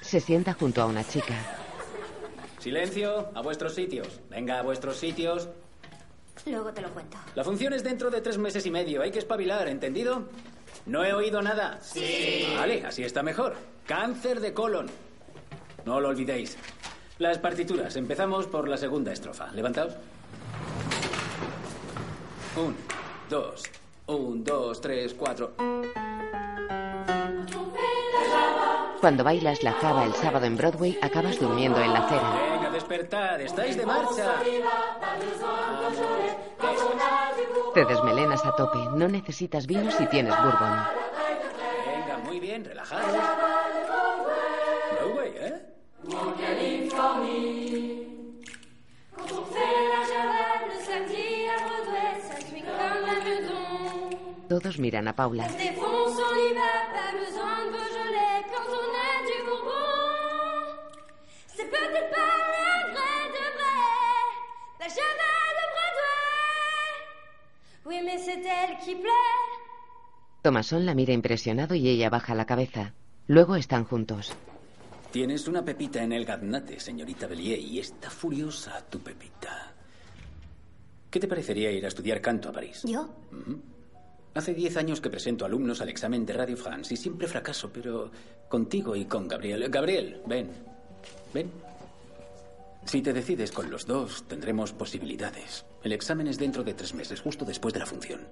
Se sienta junto a una chica. Silencio, a vuestros sitios. Venga, a vuestros sitios. Luego te lo cuento. La función es dentro de tres meses y medio. Hay que espabilar, ¿entendido? ¿No he oído nada? Sí. Vale, así está mejor. Cáncer de colon. No lo olvidéis. Las partituras. Empezamos por la segunda estrofa. Levantaos. Un, dos, un, dos, tres, cuatro. Cuando bailas la java el sábado en Broadway, acabas durmiendo en la acera. Venga, despertad. Estáis de marcha. Te desmelenas a tope. No necesitas vino si tienes bourbon. Venga, muy bien, relajados. Broadway, ¿eh? Todos miran a Paula. Oui, mais c'est elle qui plaît. Tomasón la mira impresionado y ella baja la cabeza. Luego están juntos. Tienes una pepita en el gaznate, señorita Bellier, y está furiosa tu pepita. ¿Qué te parecería ir a estudiar canto a París? ¿Yo? Hace diez años que presento alumnos al examen de Radio France y siempre fracaso, pero contigo y con Gabriel. Gabriel, ven. Ven. Si te decides con los dos, tendremos posibilidades. El examen es dentro de tres meses, justo después de la función.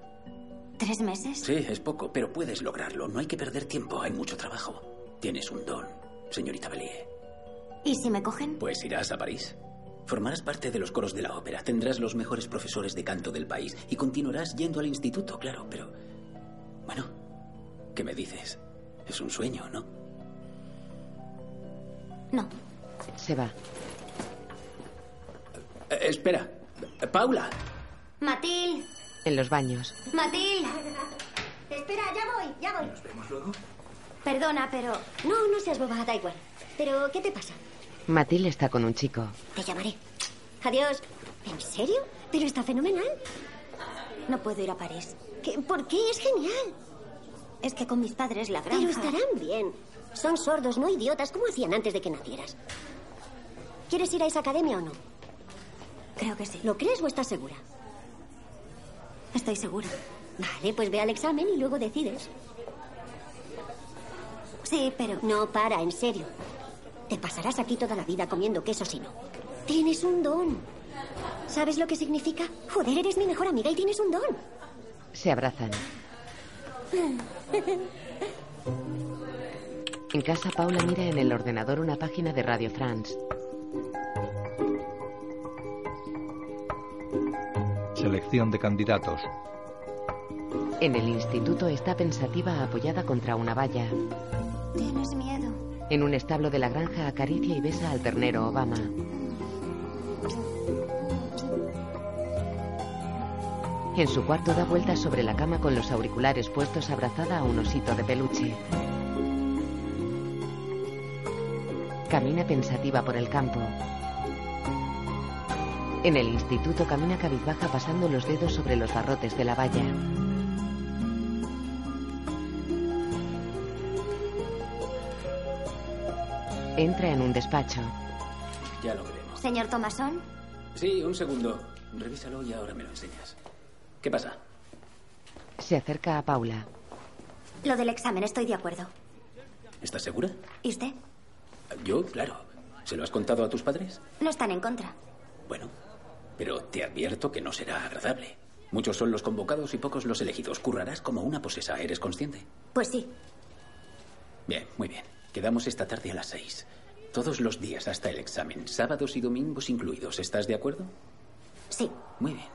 ¿Tres meses? Sí, es poco, pero puedes lograrlo. No hay que perder tiempo, hay mucho trabajo. Tienes un don, señorita Bellier. ¿Y si me cogen? Pues irás a París. Formarás parte de los coros de la ópera, tendrás los mejores profesores de canto del país y continuarás yendo al instituto, claro, pero... Bueno, ¿qué me dices? Es un sueño, ¿no? No. Se va. Eh, espera, Paula. Matil, En los baños. Matil. Espera, ya voy, ya voy. ¿Nos vemos luego? Perdona, pero... No, no seas boba, da igual. Pero, ¿qué te pasa? Matilde está con un chico. Te llamaré. Adiós. ¿En serio? Pero está fenomenal. No puedo ir a París. ¿Qué? ¿Por qué? Es genial. Es que con mis padres la granja... Pero estarán bien. Son sordos, no idiotas. ¿Cómo hacían antes de que nacieras? ¿Quieres ir a esa academia o no? Creo que sí. ¿Lo crees o estás segura? Estoy segura. Vale, pues ve al examen y luego decides. Sí, pero... No, para, en serio. Te pasarás aquí toda la vida comiendo queso si no. Tienes un don. ¿Sabes lo que significa? Joder, eres mi mejor amiga y tienes un don. Se abrazan. En casa, Paula mira en el ordenador una página de Radio France. Selección de candidatos. En el instituto está pensativa apoyada contra una valla. Tienes miedo. En un establo de la granja acaricia y besa al ternero Obama. En su cuarto da vueltas sobre la cama con los auriculares puestos abrazada a un osito de peluche. Camina pensativa por el campo. En el instituto camina cabizbaja pasando los dedos sobre los barrotes de la valla. Entra en un despacho. Ya lo veremos. Señor Tomasón, Sí, un segundo. Revísalo y ahora me lo enseñas. ¿Qué pasa? Se acerca a Paula. lo del examen estoy de acuerdo. ¿Estás segura? ¿Y usted? Yo, claro. ¿Se lo has contado a tus padres? No están en contra. Bueno, pero te advierto que no será agradable. Muchos son los convocados y pocos los elegidos. Currarás como una posesa, ¿eres consciente? Pues sí. Bien, muy bien. Quedamos esta tarde a las seis. Todos los días hasta el examen, sábados y domingos incluidos. ¿Estás de acuerdo? Sí. Muy bien.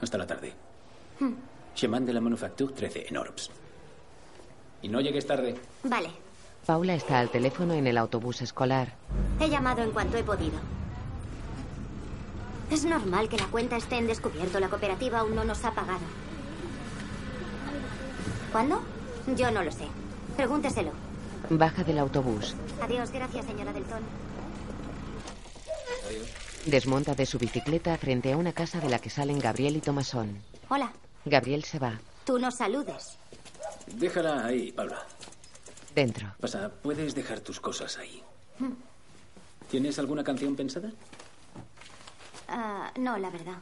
Hasta la tarde. Hmm. Chemin de la Manufacture 13, en Orps. Y no llegues tarde. Vale. Paula está al teléfono en el autobús escolar. He llamado en cuanto he podido. Es normal que la cuenta esté en descubierto. La cooperativa aún no nos ha pagado. ¿Cuándo? Yo no lo sé. Pregúnteselo. Baja del autobús. Adiós, gracias, señora Delton. Desmonta de su bicicleta frente a una casa de la que salen Gabriel y Tomasón. Hola. Gabriel se va. Tú no saludes. Déjala ahí, Paula. Dentro. Pasa, puedes dejar tus cosas ahí. Hmm. ¿Tienes alguna canción pensada? Ah, no, la verdad.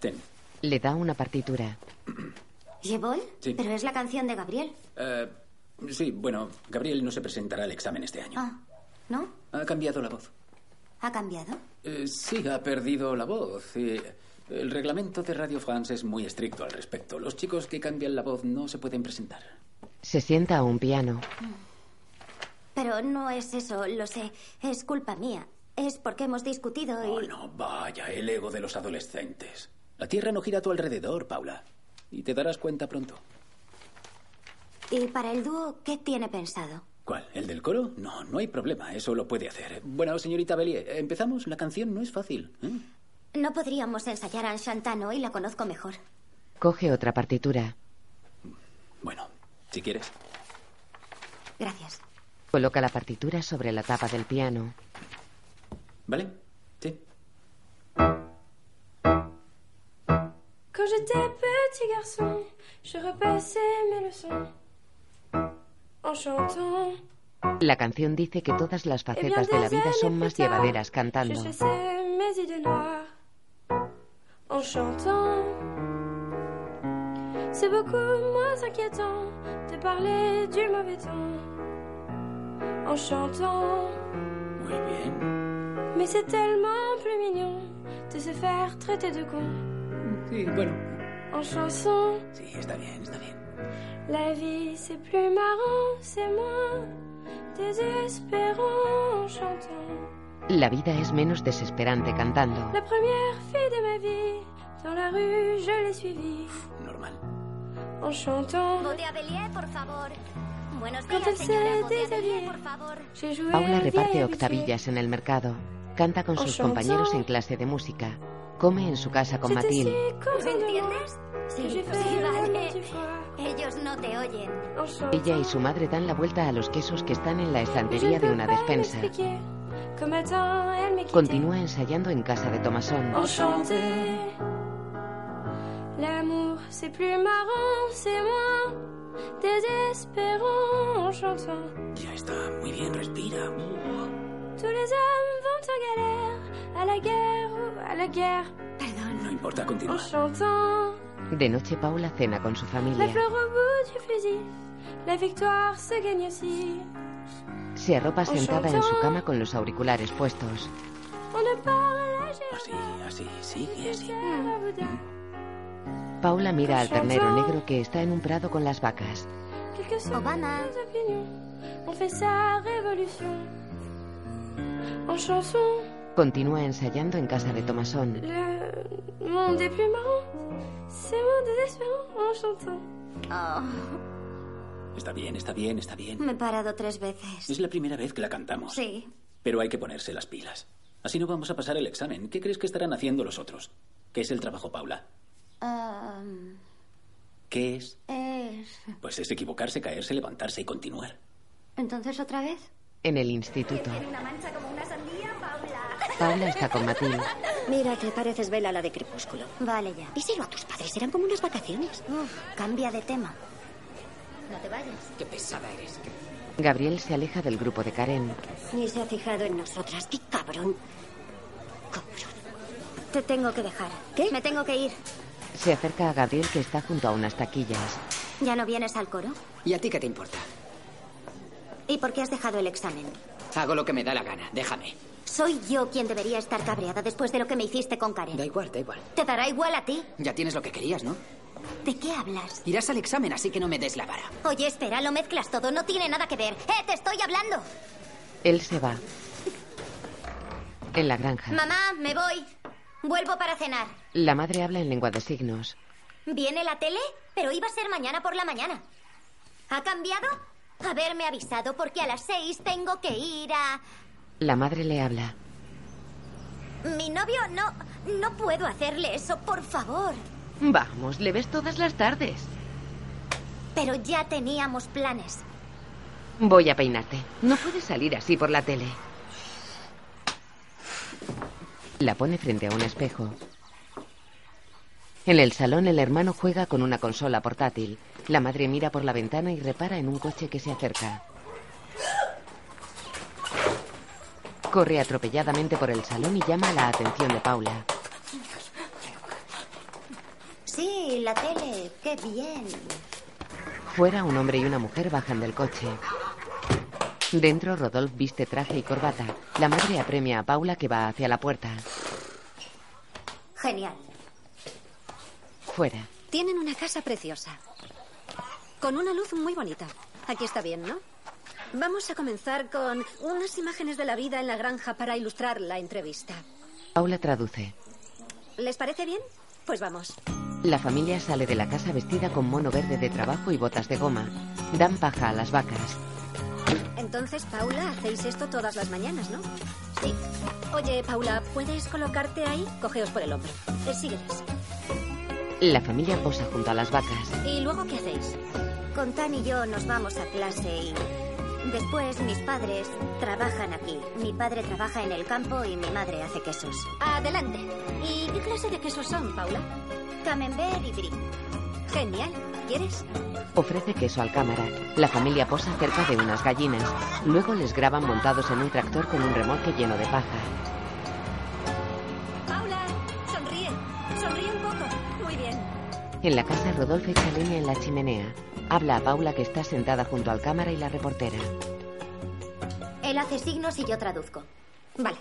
Ten. Le da una partitura. ¿Jebol? Sí. Pero es la canción de Gabriel. Eh, sí, bueno, Gabriel no se presentará al examen este año. Ah, ¿no? Ha cambiado la voz. ¿Ha cambiado? Eh, sí, ha perdido la voz. el reglamento de Radio France es muy estricto al respecto. Los chicos que cambian la voz no se pueden presentar. Se sienta a un piano. Pero no es eso, lo sé. Es culpa mía. Es porque hemos discutido y... Oh, no, vaya, el ego de los adolescentes. La Tierra no gira a tu alrededor, Paula. Y te darás cuenta pronto. ¿Y para el dúo qué tiene pensado? ¿Cuál? ¿El del coro? No, no hay problema. Eso lo puede hacer. Bueno, señorita Bellier, ¿empezamos? La canción no es fácil. ¿eh? No podríamos ensayar a Shantano y la conozco mejor. Coge otra partitura. Bueno, si quieres. Gracias. Coloca la partitura sobre la tapa del piano. ¿Vale? Sí. Quand j'étais petit garçon, je repassais mes leçons. La canción dice que todas las facetas de la vida son más llevaderas cantando. C'est beaucoup moins inquiétant de parler du mauvais temps en chantant. Muy bien. Mais c'est tellement plus mignon de se faire traiter de con Sí, bueno. en chanson. Sí, está bien, está bien. La vie c'est plus marrant, c'est moins désespérant en chantant. La vida es menos desesperante cantando. La première fille de ma vie, dans la rue, je l'ai suivie. Normal. En chantant. Bellier, por favor. Buenos Quand días, elle señora. déshabillée, por favor. Paula reparte octavillas en el mercado. Canta con En sus chantant. compañeros en clase de música. Come en su casa con Mathilde. contente ¿Me de moi entiendes? Sí, sí, vale. Ellos no te oyen. Ella y su madre dan la vuelta a los quesos que están en la estantería de una despensa. Continúa ensayando en casa de Tomasón. Enchanté. L'amour, c'est plus marrant, c'est moins désespérant en chantant. Ya está. Muy bien, respira. Tous les hommes vont en galère, à la guerre ou à la guerre, No importa, continúa. en chantant. De noche Paula cena con su La familia. fleur au bout du fusil, la victoire se gagne aussi. Se arropa sentada en su cama con los auriculares puestos. Así, así, sigue así. Paula mira al ternero negro que está en un prado con las vacas. Obama. on fait sa révolution. En chanson, Continúa ensayando en casa de Tomasón. le monde est plus marrant, c'est moins désespérant en chantant. Oh, Está bien, está bien, está bien. me he parado tres veces. Es la primera vez que la cantamos. Sí. Pero hay que ponerse las pilas. Así no vamos a pasar el examen. ¿Qué crees que estarán haciendo los otros? ¿Qué es el trabajo, Paula? ¿Qué es? es... Pues es equivocarse, caerse, levantarse y continuar. ¿Entonces otra vez? En el instituto, Una mancha como una sandía, Paula. Está con Matilde. Mira, te pareces Bella la de Crepúsculo. Vale ya. Díselo a tus padres, eran como unas vacaciones. Uf, cambia de tema. No te vayas. Qué pesada eres. Gabriel se aleja del grupo de Karen. Ni se ha fijado en nosotras. ¡Qué cabrón! Te tengo que dejar. ¿Qué? Me tengo que ir. Se acerca a Gabriel que está junto a unas taquillas. ¿Ya no vienes al coro? ¿Y a ti qué te importa? ¿Y por qué has dejado el examen? Hago lo que me da la gana, déjame. Soy yo quien debería estar cabreada después de lo que me hiciste con Karen. Da igual, da igual. ¿Te dará igual a ti? Ya tienes lo que querías, ¿no? ¿De qué hablas? Irás al examen, así que no me des la vara. Oye, espera, lo mezclas todo, no tiene nada que ver. ¡Eh, te estoy hablando! Él se va. En la granja, Mamá, me voy. Vuelvo para cenar. la madre habla en lengua de signos. ¿Viene la tele? Pero iba a ser mañana por la mañana. ¿Ha cambiado? Haberme avisado porque a las seis tengo que ir a... La madre le habla. Mi novio no... No puedo hacerle eso, por favor. Vamos, le ves todas las tardes. Pero ya teníamos planes. Voy a peinarte. No puedes salir así por la tele. La pone frente a un espejo. En el salón el hermano juega con una consola portátil. La madre mira por la ventana y repara en un coche que se acerca. Corre atropelladamente por el salón y llama la atención de Paula. Sí, la tele. Qué bien. Fuera, un hombre y una mujer bajan del coche. Dentro, Rodolphe viste traje y corbata. La madre apremia a Paula que va hacia la puerta. Genial. Fuera. Tienen una casa preciosa. Con una luz muy bonita. Aquí está bien, ¿no? Vamos a comenzar con unas imágenes de la vida en la granja para ilustrar la entrevista. Paula traduce. ¿Les parece bien? Pues vamos. La familia sale de la casa vestida con mono verde de trabajo y botas de goma. Dan paja a las vacas. Entonces, Paula, hacéis esto todas las mañanas, ¿no? Sí. Oye, Paula, ¿puedes colocarte ahí? Cogeos por el hombro. Eh, sígueles. La familia posa junto a las vacas. ¿Y luego qué hacéis? Con Tan y yo nos vamos a clase y... Después mis padres trabajan aquí. Mi padre trabaja en el campo y mi madre hace quesos. Adelante. ¿Y qué clase de quesos son, Paula? Camembert y brie. Genial. ¿Quieres? Ofrece queso al cámara. La familia posa cerca de unas gallinas. Luego les graban montados en un tractor con un remolque lleno de paja. En la casa, Rodolfo echa leña en la chimenea. Habla a Paula que está sentada junto al cámara y la reportera. Él hace signos y yo traduzco. Vale.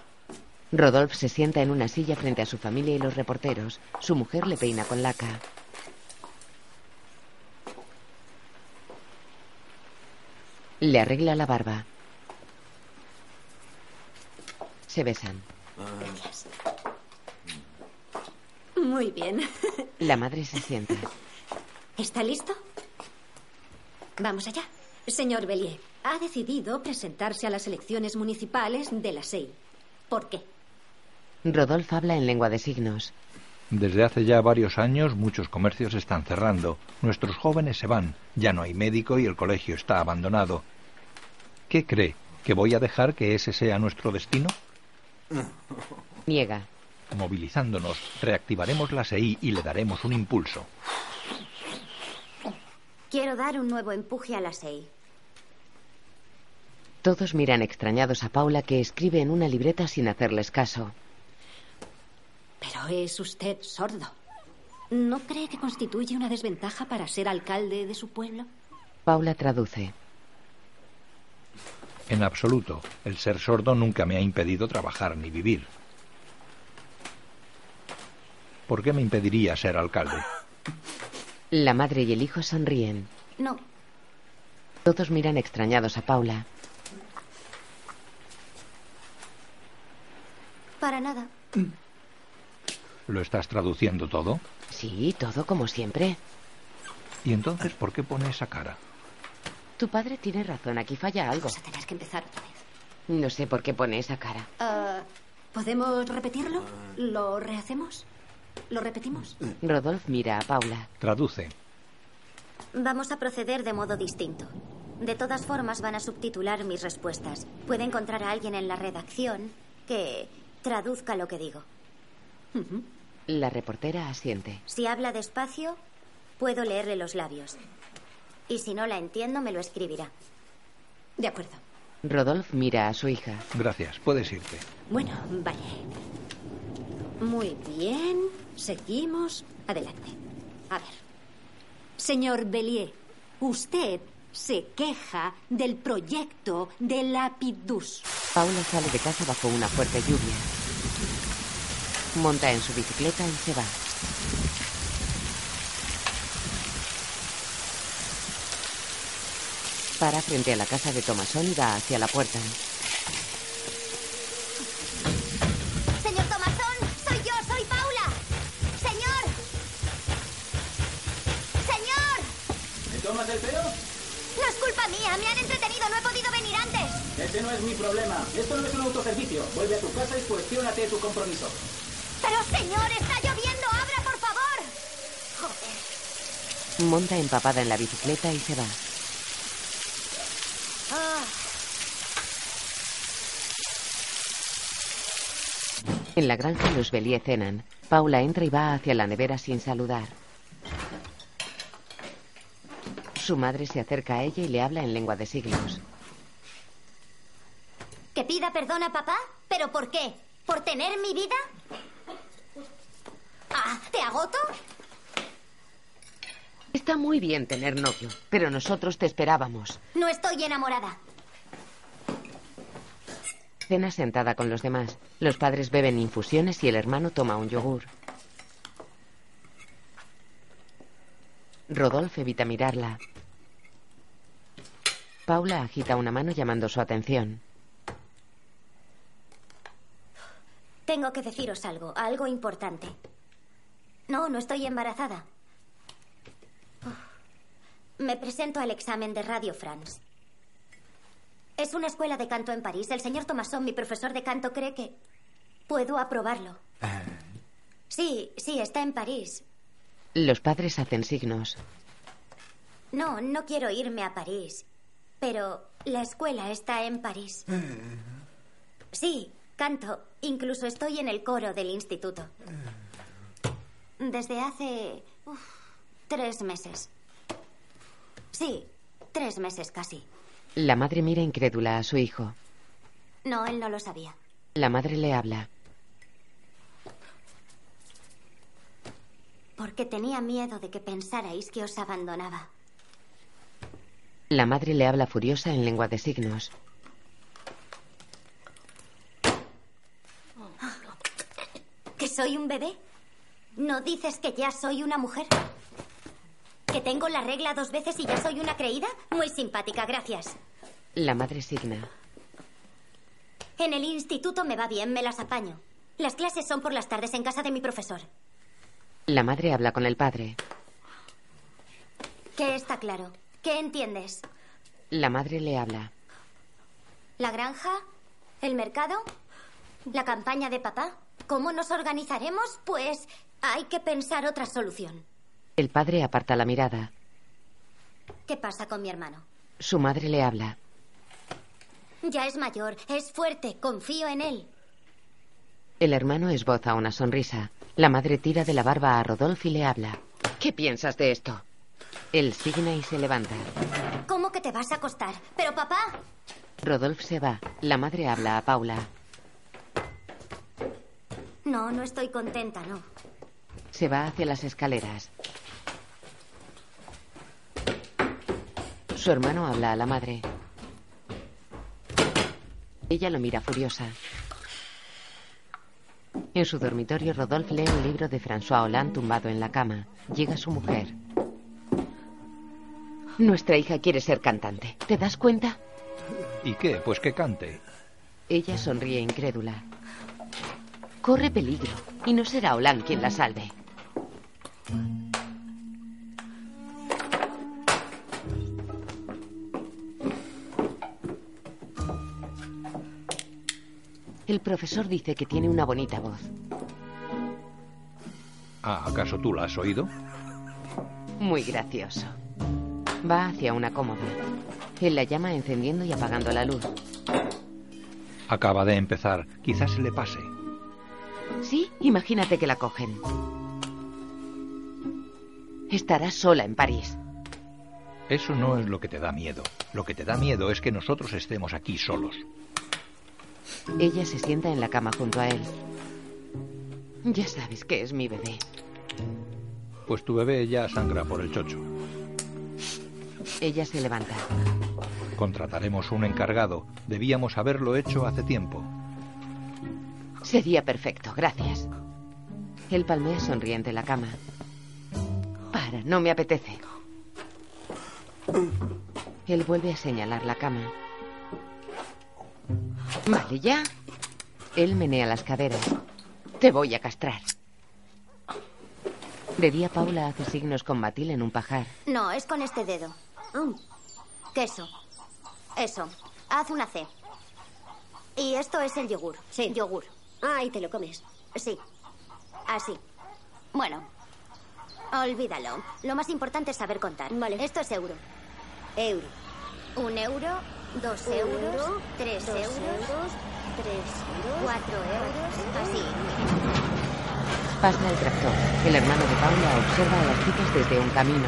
Rodolphe se sienta en una silla frente a su familia y los reporteros. Su mujer le peina con laca. Le arregla la barba. Se besan. Gracias. Muy bien. <laughs> La madre se sienta. ¿Está listo? Vamos allá. Señor Bellier, ha decidido presentarse a las elecciones municipales de la SEI. ¿Por qué? Rodolfo habla en lengua de signos. Desde hace ya varios años muchos comercios están cerrando. Nuestros jóvenes se van. Ya no hay médico y el colegio está abandonado. ¿Qué cree? ¿Que voy a dejar que ese sea nuestro destino? Niega. Movilizándonos, reactivaremos la SEI y le daremos un impulso. Quiero dar un nuevo empuje a la SEI. Todos miran extrañados a Paula que escribe en una libreta sin hacerles caso. Pero es usted sordo. ¿No cree que constituye una desventaja para ser alcalde de su pueblo? Paula traduce. En absoluto. El ser sordo nunca me ha impedido trabajar ni vivir. ¿Por qué me impediría ser alcalde? La madre y el hijo sonríen. No, Todos miran extrañados a Paula. para nada. ¿Lo estás traduciendo todo? Sí, todo como siempre. ¿Y entonces por qué pone esa cara? Tu padre tiene razón, aquí falla algo. Vamos a tener que empezar otra vez. No sé por qué pone esa cara. Ah, ¿Podemos repetirlo? ¿Lo rehacemos? ¿Lo repetimos? Rodolphe mira a Paula. Traduce. Vamos a proceder de modo distinto. De todas formas, van a subtitular mis respuestas. Puede encontrar a alguien en la redacción que traduzca lo que digo. La reportera asiente. Si habla despacio, puedo leerle los labios. Y si no la entiendo, me lo escribirá. De acuerdo. Rodolphe mira a su hija. Gracias, puedes irte. Bueno, vale. Muy bien. Seguimos. Adelante. A ver. Señor Bellier, usted se queja del proyecto de Lapidus. Paula sale de casa bajo una fuerte lluvia. Monta en su bicicleta y se va. Para frente a la casa de Tomasón y va hacia la puerta. Ese no es mi problema. Esto no es un autoservicio. Vuelve a tu casa y cuestiónate tu compromiso. Pero señor, está lloviendo, abra por favor. Joder. Monta empapada en la bicicleta y se va. Ah, En la granja los Bellier cenan. Paula entra y va hacia la nevera sin saludar. Su madre se acerca a ella y le habla en lengua de signos. ¿Que pida perdón a papá? ¿Pero por qué? ¿Por tener mi vida? Ah, ¿te agoto? Está muy bien tener novio, pero nosotros te esperábamos. No estoy enamorada. Cena sentada con los demás. Los padres beben infusiones y el hermano toma un yogur. Rodolphe evita mirarla. Paula agita una mano llamando su atención. Tengo que deciros algo, algo importante. No, no estoy embarazada. Me presento al examen de Radio France. Es una escuela de canto en París. El señor Thomasson, mi profesor de canto, cree que puedo aprobarlo. Sí, sí, está en París. Los padres hacen signos. No, no quiero irme a París. Pero la escuela está en París. Sí, canto. Incluso estoy en el coro del instituto. Desde hace... uf, tres meses. Sí, tres meses casi. La madre mira incrédula a su hijo. No, él no lo sabía. La madre le habla. Porque tenía miedo de que pensarais que os abandonaba. La madre le habla furiosa en lengua de signos. Soy un bebé? ¿No dices que ya soy una mujer? ¿Que tengo la regla dos veces y ya soy una creída? Muy simpática, gracias. La madre signa. En el instituto me va bien, me las apaño. Las clases son por las tardes en casa de mi profesor. La madre habla con el padre. ¿Qué está claro? ¿Qué entiendes? La madre le habla. ¿La granja? ¿El mercado? ¿La campaña de papá? ¿Cómo nos organizaremos? Pues hay que pensar otra solución. El padre aparta la mirada. ¿Qué pasa con mi hermano? Su madre le habla. Ya es mayor, es fuerte, confío en él. El hermano esboza una sonrisa. La madre tira de la barba a Rodolphe y le habla. ¿Qué piensas de esto? Él signa y se levanta. ¿Cómo que te vas a acostar? Pero papá, Rodolphe se va. La madre habla a Paula. No, no estoy contenta, no. Se va hacia las escaleras. Su hermano habla a la madre. Ella lo mira furiosa. En su dormitorio, Rodolphe lee un libro de François Hollande tumbado en la cama. Llega su mujer. Nuestra hija quiere ser cantante. ¿Te das cuenta? ¿Y qué? Pues que cante. Ella sonríe incrédula. Corre peligro y no será Hollande quien la salve. El profesor dice que tiene una bonita voz. Ah, ¿acaso tú la has oído? Muy gracioso. Va hacia una cómoda. Él la llama encendiendo y apagando la luz. Acaba de empezar. Quizás se le pase. Sí, imagínate que la cogen. Estará sola en París. Eso no es lo que te da miedo. Lo que te da miedo es que nosotros estemos aquí solos. Ella se sienta en la cama junto a él. Ya sabes que es mi bebé. Pues tu bebé ya sangra por el chocho. Ella se levanta. Contrataremos un encargado. Debíamos haberlo hecho hace tiempo. Sería perfecto, gracias. Él palmea sonriente en la cama. Para, no me apetece. Él vuelve a señalar la cama. Vale, ya. Él menea las caderas. Te voy a castrar. De día Paula hace signos con Matil en un pajar. No, es con este dedo. Mm. Queso. Eso. Haz una C. Y esto es el yogur. Sí. Yogur. Ah, y te lo comes. Sí. Así. Bueno. Olvídalo. Lo más importante es saber contar. Vale. Esto es euro. Euro. Un euro, dos Un euros, euro, tres dos euros, euros, tres euros, cuatro euros, así. Pasa el tractor. El hermano de Paula observa a las chicas desde un camino.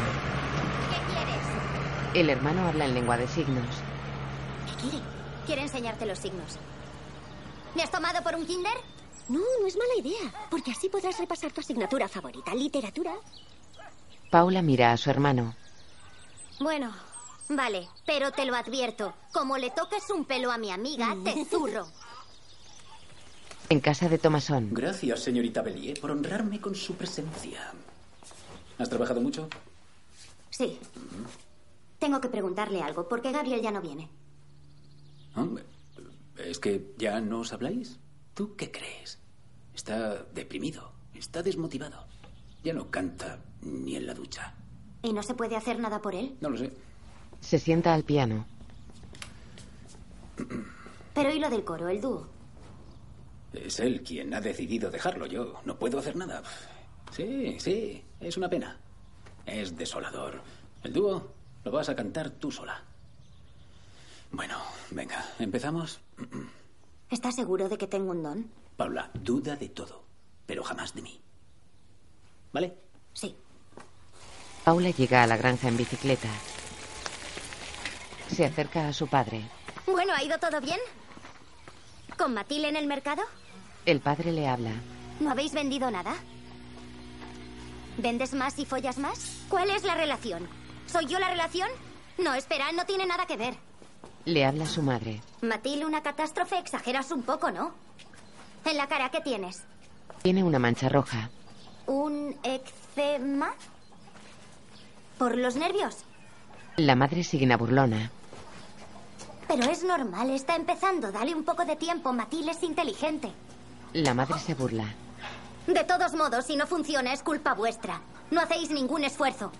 ¿Qué quieres? El hermano habla en lengua de signos. ¿Qué quiere? Quiere enseñarte los signos. ¿Me has tomado por un kinder? No, no es mala idea, porque así podrás repasar tu asignatura favorita, literatura. Paula mira a su hermano. Bueno, vale, pero te lo advierto. Como le toques un pelo a mi amiga, te <laughs> zurro. En casa de Tomasón. Gracias, señorita Bellier, por honrarme con su presencia. ¿Has trabajado mucho? Sí. Tengo que preguntarle algo, porque Gabriel ya no viene. Hombre, ¿Es que ya no os habláis? ¿Tú qué crees? Está deprimido, está desmotivado. Ya no canta ni en la ducha. ¿Y no se puede hacer nada por él? No lo sé. Se sienta al piano. Pero ¿y lo del coro, el dúo? Es él quien ha decidido dejarlo. Yo no puedo hacer nada. Sí, sí, es una pena. Es desolador. El dúo lo vas a cantar tú sola. Bueno, venga, ¿empezamos? ¿Estás seguro de que tengo un don? Paula, duda de todo, pero jamás de mí. ¿Vale? Sí. Paula llega a la granja en bicicleta. Se acerca a su padre. Bueno, ¿ha ido todo bien? ¿Con Matil en el mercado? El padre le habla. ¿No habéis vendido nada? ¿Vendes más y follas más? ¿Cuál es la relación? ¿Soy yo la relación? No, espera, no tiene nada que ver. Le habla su madre. Matil, una catástrofe exageras un poco, ¿no? En la cara, ¿qué tienes? Tiene una mancha roja. ¿Un eczema? ¿Por los nervios? La madre signa burlona. Pero es normal, está empezando. Dale un poco de tiempo. Matil es inteligente. La madre se burla. De todos modos, si no funciona, es culpa vuestra. No hacéis ningún esfuerzo.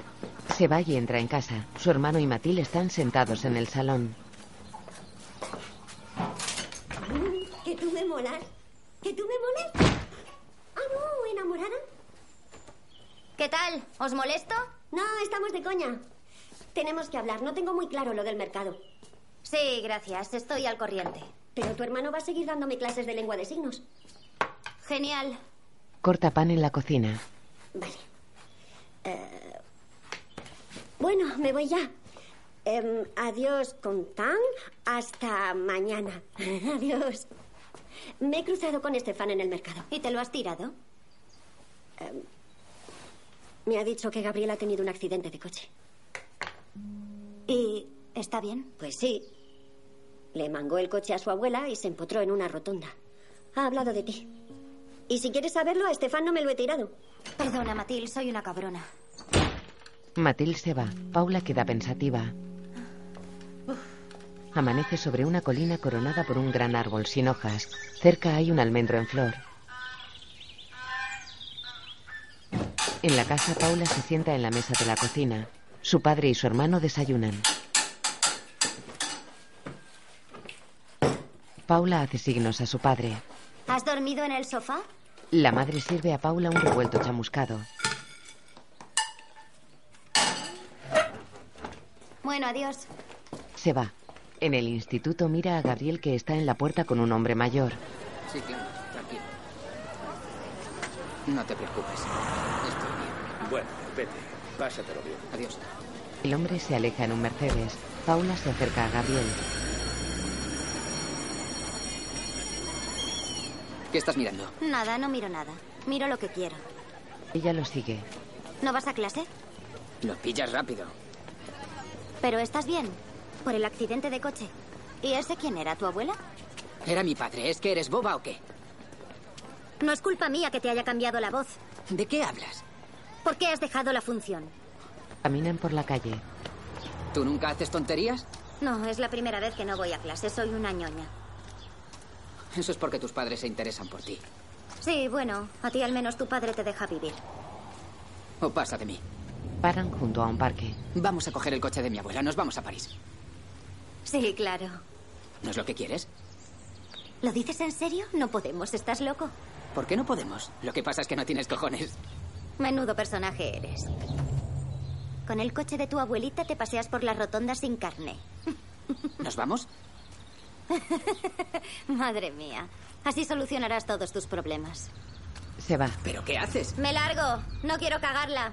Se va y entra en casa. Su hermano y Matil están sentados en el salón. Que tú me molas. Que tú me molas. Ah, no, enamorada. ¿Qué tal? ¿Os molesto? No, estamos de coña. Tenemos que hablar. No tengo muy claro lo del mercado. Sí, gracias. Estoy al corriente. Pero tu hermano va a seguir dándome clases de lengua de signos. Genial. Corta pan en la cocina. Vale. Eh, bueno, me voy ya. Em, adiós, Contán. Hasta mañana. <laughs> adiós. Me he cruzado con Estefan en el mercado. ¿Y te lo has tirado? Em, me ha dicho que Gabriel ha tenido un accidente de coche. ¿Y está bien? Pues sí. Le mangó el coche a su abuela y se empotró en una rotonda. Ha hablado de ti. Y si quieres saberlo, a Estefan no me lo he tirado. Perdona, Matil, soy una cabrona. Matil se va. Paula queda pensativa. Amanece sobre una colina coronada por un gran árbol sin hojas. Cerca hay un almendro en flor. En la casa, Paula se sienta en la mesa de la cocina. Su padre y su hermano desayunan. Paula hace signos a su padre. ¿Has dormido en el sofá? La madre sirve a Paula un revuelto chamuscado. Bueno, adiós. Se va. En el instituto mira a Gabriel que está en la puerta con un hombre mayor. Sí, claro, tranquilo. No te preocupes. Estoy bien. Bueno, vete. Pásatelo bien. Adiós. El hombre se aleja en un Mercedes. Paula se acerca a Gabriel. ¿Qué estás mirando? Nada, no miro nada. Miro lo que quiero. Ella lo sigue. ¿No vas a clase? Lo pillas rápido. Pero estás bien. Por el accidente de coche. ¿Y ese quién era? ¿Tu abuela? Era mi padre. ¿Es que eres boba o qué? No es culpa mía que te haya cambiado la voz. ¿De qué hablas? ¿Por qué has dejado la función? Caminan por la calle. ¿Tú nunca haces tonterías? No, es la primera vez que no voy a clase. Soy una ñoña. Eso es porque tus padres se interesan por ti. Sí, bueno, a ti al menos tu padre te deja vivir. O pasa de mí. Paran junto a un parque. Vamos a coger el coche de mi abuela. Nos vamos a París. Sí, claro. ¿No es lo que quieres? ¿Lo dices en serio? No podemos, ¿estás loco? ¿Por qué no podemos? Lo que pasa es que no tienes cojones. Menudo personaje eres. Con el coche de tu abuelita te paseas por las rotondas sin carne. ¿Nos vamos? <laughs> Madre mía. Así solucionarás todos tus problemas. Se va. ¿Pero qué haces? Me largo. No quiero cagarla.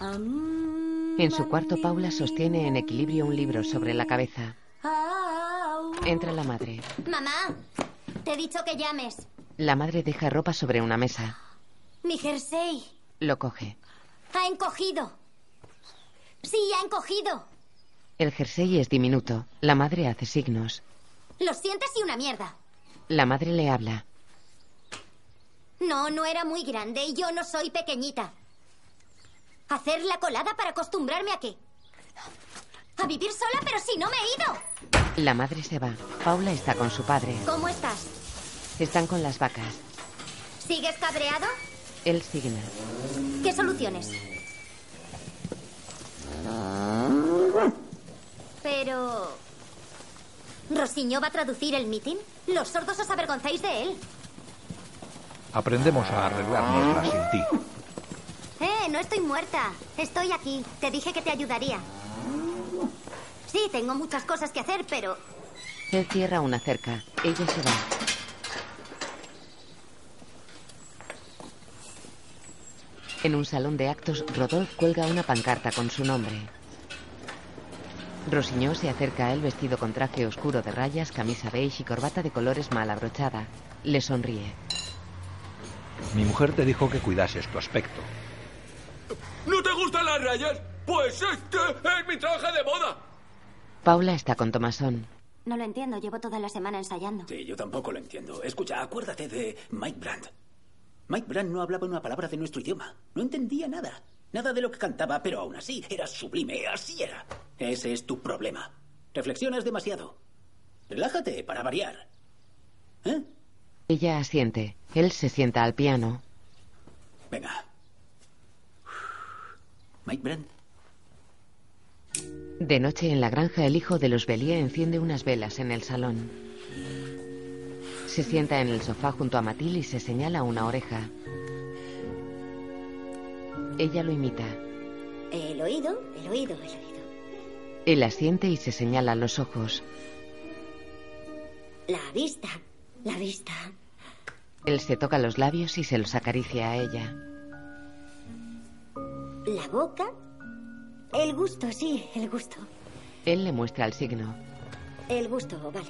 En su cuarto, Paula sostiene en equilibrio un libro sobre la cabeza. Entra la madre. Mamá, te he dicho que llames. La madre deja ropa sobre una mesa. Mi jersey Lo coge. ha encogido. Sí, ha encogido. El jersey es diminuto. La madre hace signos. Lo sientes y una mierda. La madre le habla. No, no era muy grande y yo no soy pequeñita. ¿Hacer la colada para acostumbrarme a qué? A vivir sola, pero si no me he ido. La madre se va. Paula está con su padre. ¿Cómo estás? Están con las vacas. ¿Sigues cabreado? Él signa. ¿Qué soluciones? Pero... ¿Rosiño va a traducir el mitin? Los sordos os avergonzáis de él. Aprendemos a arreglárnosla sin ti. Eh, no estoy muerta. Estoy aquí. Te dije que te ayudaría. Sí, tengo muchas cosas que hacer, pero... Él cierra una cerca. Ella se va. En un salón de actos, Rodolphe cuelga una pancarta con su nombre. Rosiñó se acerca a él vestido con traje oscuro de rayas, camisa beige y corbata de colores mal abrochada. Le sonríe. Mi mujer te dijo que cuidases tu aspecto. ¿No te gustan las rayas? Pues este es mi traje de boda. Paula está con Tomasón. No lo entiendo. Llevo toda la semana ensayando. Sí, yo tampoco lo entiendo. Escucha, acuérdate de Mike Brandt. Mike Brandt no hablaba una palabra de nuestro idioma. No entendía nada. Nada de lo que cantaba, pero aún así era sublime. Así era. Ese es tu problema. Reflexionas demasiado. Relájate para variar. ¿Eh? Ella asiente. Él se sienta al piano. Venga. Mike Brandt. De noche en la granja, el hijo de los Bellier enciende unas velas en el salón. Se sienta en el sofá junto a Matilde y se señala una oreja. Ella lo imita. El oído, el oído, el oído. Él asiente y se señala los ojos. La vista, la vista. Él se toca los labios y se los acaricia a ella. La boca. El gusto, sí, el gusto. Él le muestra el signo. El gusto, vale.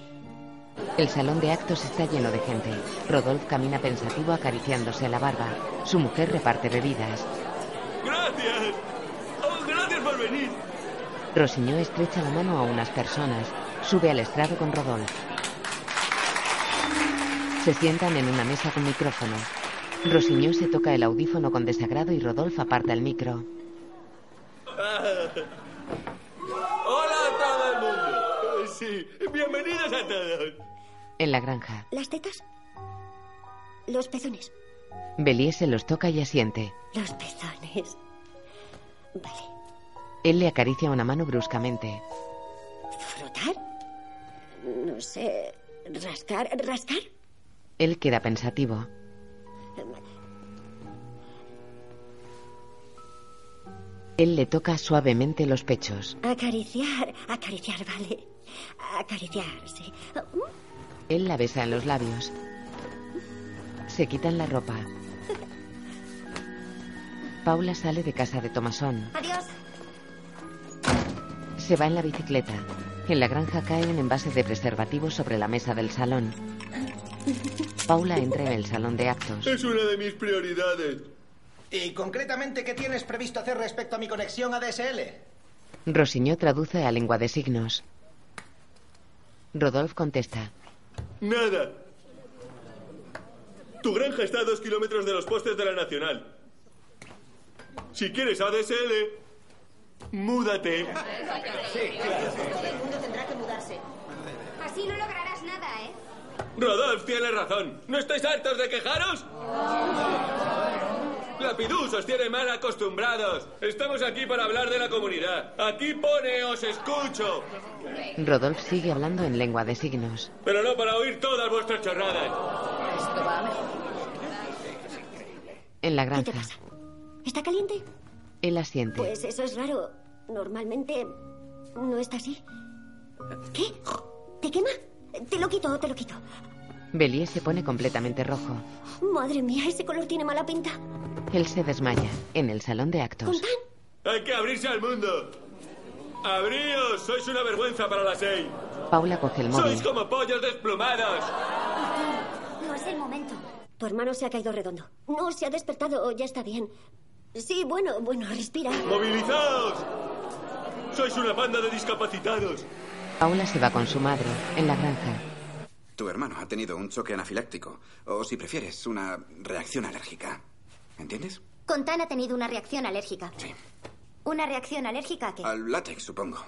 El salón de actos está lleno de gente. Rodolphe camina pensativo acariciándose la barba. Su mujer reparte bebidas. Gracias. Oh, gracias por venir. Rosiñó estrecha la mano a unas personas. Sube al estrado con Rodolphe. Se sientan en una mesa con micrófono. Rosiñó se toca el audífono con desagrado y Rodolphe aparta el micro. <laughs> Hola a todo el mundo. Sí, bienvenidos a todos. En la granja, Las tetas. Los pezones. Bélier se los toca y asiente. Los pezones. Vale. Él le acaricia una mano bruscamente. ¿Frotar? No sé. ¿Rascar? ¿Rascar? Él queda pensativo. Él le toca suavemente los pechos. Acariciar, acariciar, vale. Acariciar, sí. Él la besa en los labios. Se quitan la ropa. Paula sale de casa de Tomasón. Adiós. Se va en la bicicleta. En la granja cae un envase de preservativos sobre la mesa del salón. Paula entra en el salón de actos. Es una de mis prioridades. ¿Y concretamente qué tienes previsto hacer respecto a mi conexión ADSL? Rosiño traduce a lengua de signos. Rodolphe contesta. Nada. Tu granja está a dos kilómetros de los postes de la Nacional. Si quieres ADSL, múdate. Sí, claro. Todo el mundo tendrá que mudarse. Así no lograrás. Rodolph tiene razón. ¿No estáis hartos de quejaros? Lapidus os tiene mal acostumbrados. Estamos aquí para hablar de la comunidad. Aquí pone os escucho. Rodolphe sigue hablando en lengua de signos. Pero no para oír todas vuestras chorradas. En la ¿Qué te granja, pasa? ¿Está caliente? él asiente. Pues eso es raro. Normalmente no está así. ¿Qué? ¿Te quema? Te lo quito, te lo quito. Bélier se pone completamente rojo. Madre mía, ese color tiene mala pinta. Él se desmaya en el salón de actos. Hay que abrirse al mundo. ¡Abríos! Sois una vergüenza para la seis. Paula coge el móvil. Sois como pollos desplumados. No es el momento. Tu hermano se ha caído redondo. No, se ha despertado, ya está bien. Sí, bueno, bueno, respira. ¡Movilizaos! Sois una banda de discapacitados. Paula se va con su madre en la granja. Tu hermano ha tenido un choque anafiláctico, o si prefieres, una reacción alérgica. ¿Entiendes? Contan ha tenido una reacción alérgica. Sí. ¿Una reacción alérgica a qué? Al látex, supongo.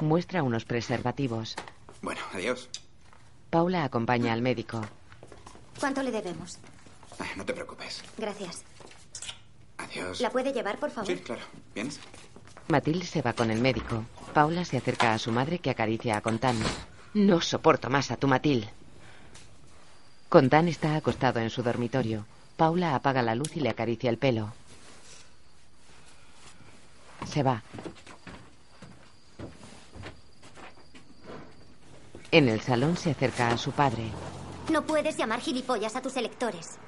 Muestra unos preservativos. Bueno, adiós. Paula acompaña al médico. ¿Cuánto le debemos? Ah, No te preocupes. Gracias. Adiós. ¿La puede llevar, por favor? Sí, claro. ¿Vienes? Matilde se va con el médico. Paula se acerca a su madre que acaricia a Contan. No soporto más a tu Matilde. Contan está acostado en su dormitorio. Paula apaga la luz y le acaricia el pelo. Se va. En el salón se acerca a su padre. No puedes llamar gilipollas a tus electores.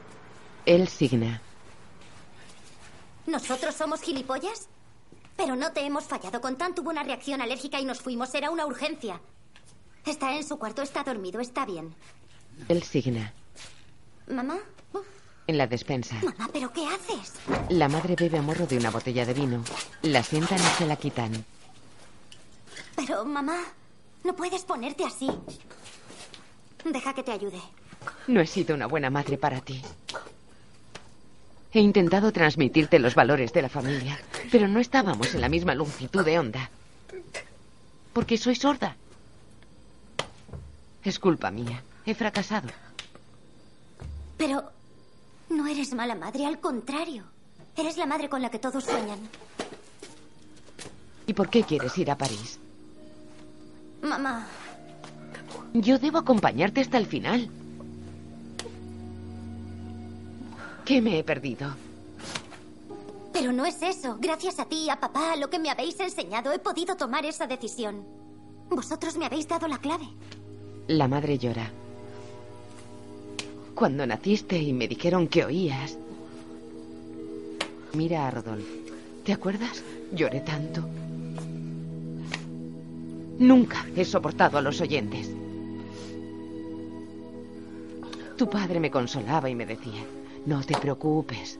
Él signa. ¿Nosotros somos gilipollas? Pero no te hemos fallado. Contan tuvo una reacción alérgica y nos fuimos. Era una urgencia. Está en su cuarto, está dormido, está bien. Él signa. ¿Mamá? En la despensa. Mamá, ¿pero qué haces? La madre bebe a morro de una botella de vino. La sientan y se la quitan. Pero, mamá, no puedes ponerte así. Deja que te ayude. No he sido una buena madre para ti. He intentado transmitirte los valores de la familia, pero no estábamos en la misma longitud de onda. Porque soy sorda. Es culpa mía. He fracasado. Pero no eres mala madre, al contrario. Eres la madre con la que todos sueñan. ¿Y por qué quieres ir a París? Mamá, Yo debo acompañarte hasta el final. ¿Qué me he perdido? pero no es eso. Gracias a ti, a papá, a lo que me habéis enseñado, he podido tomar esa decisión. Vosotros me habéis dado la clave. La madre llora. Cuando naciste y me dijeron que oías. Mira a Rodolfo. ¿Te acuerdas? Lloré tanto. Nunca he soportado a los oyentes. Tu padre me consolaba y me decía, no te preocupes.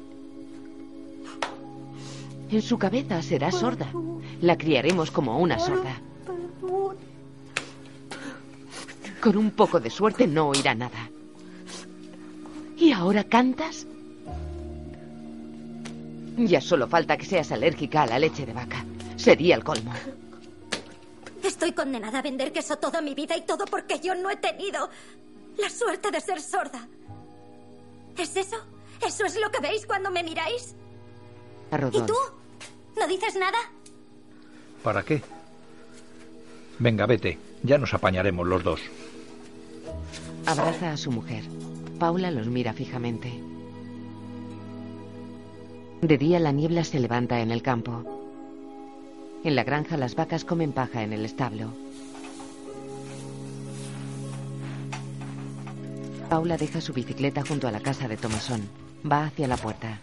En su cabeza será sorda. La criaremos como una sorda. Con un poco de suerte no oirá nada. ¿Y ahora cantas? Ya solo falta que seas alérgica a la leche de vaca. Sería el colmo. Estoy condenada a vender queso toda mi vida y todo porque yo no he tenido la suerte de ser sorda. ¿Es eso? ¿Eso es lo que veis cuando me miráis? ¿Y tú? ¿No dices nada? ¿Para qué? Venga, vete. Ya nos apañaremos los dos. Abraza a su mujer. Paula los mira fijamente. De día la niebla se levanta en el campo. En la granja las vacas comen paja en el establo. Paula deja su bicicleta junto a la casa de Tomasón. Va hacia la puerta.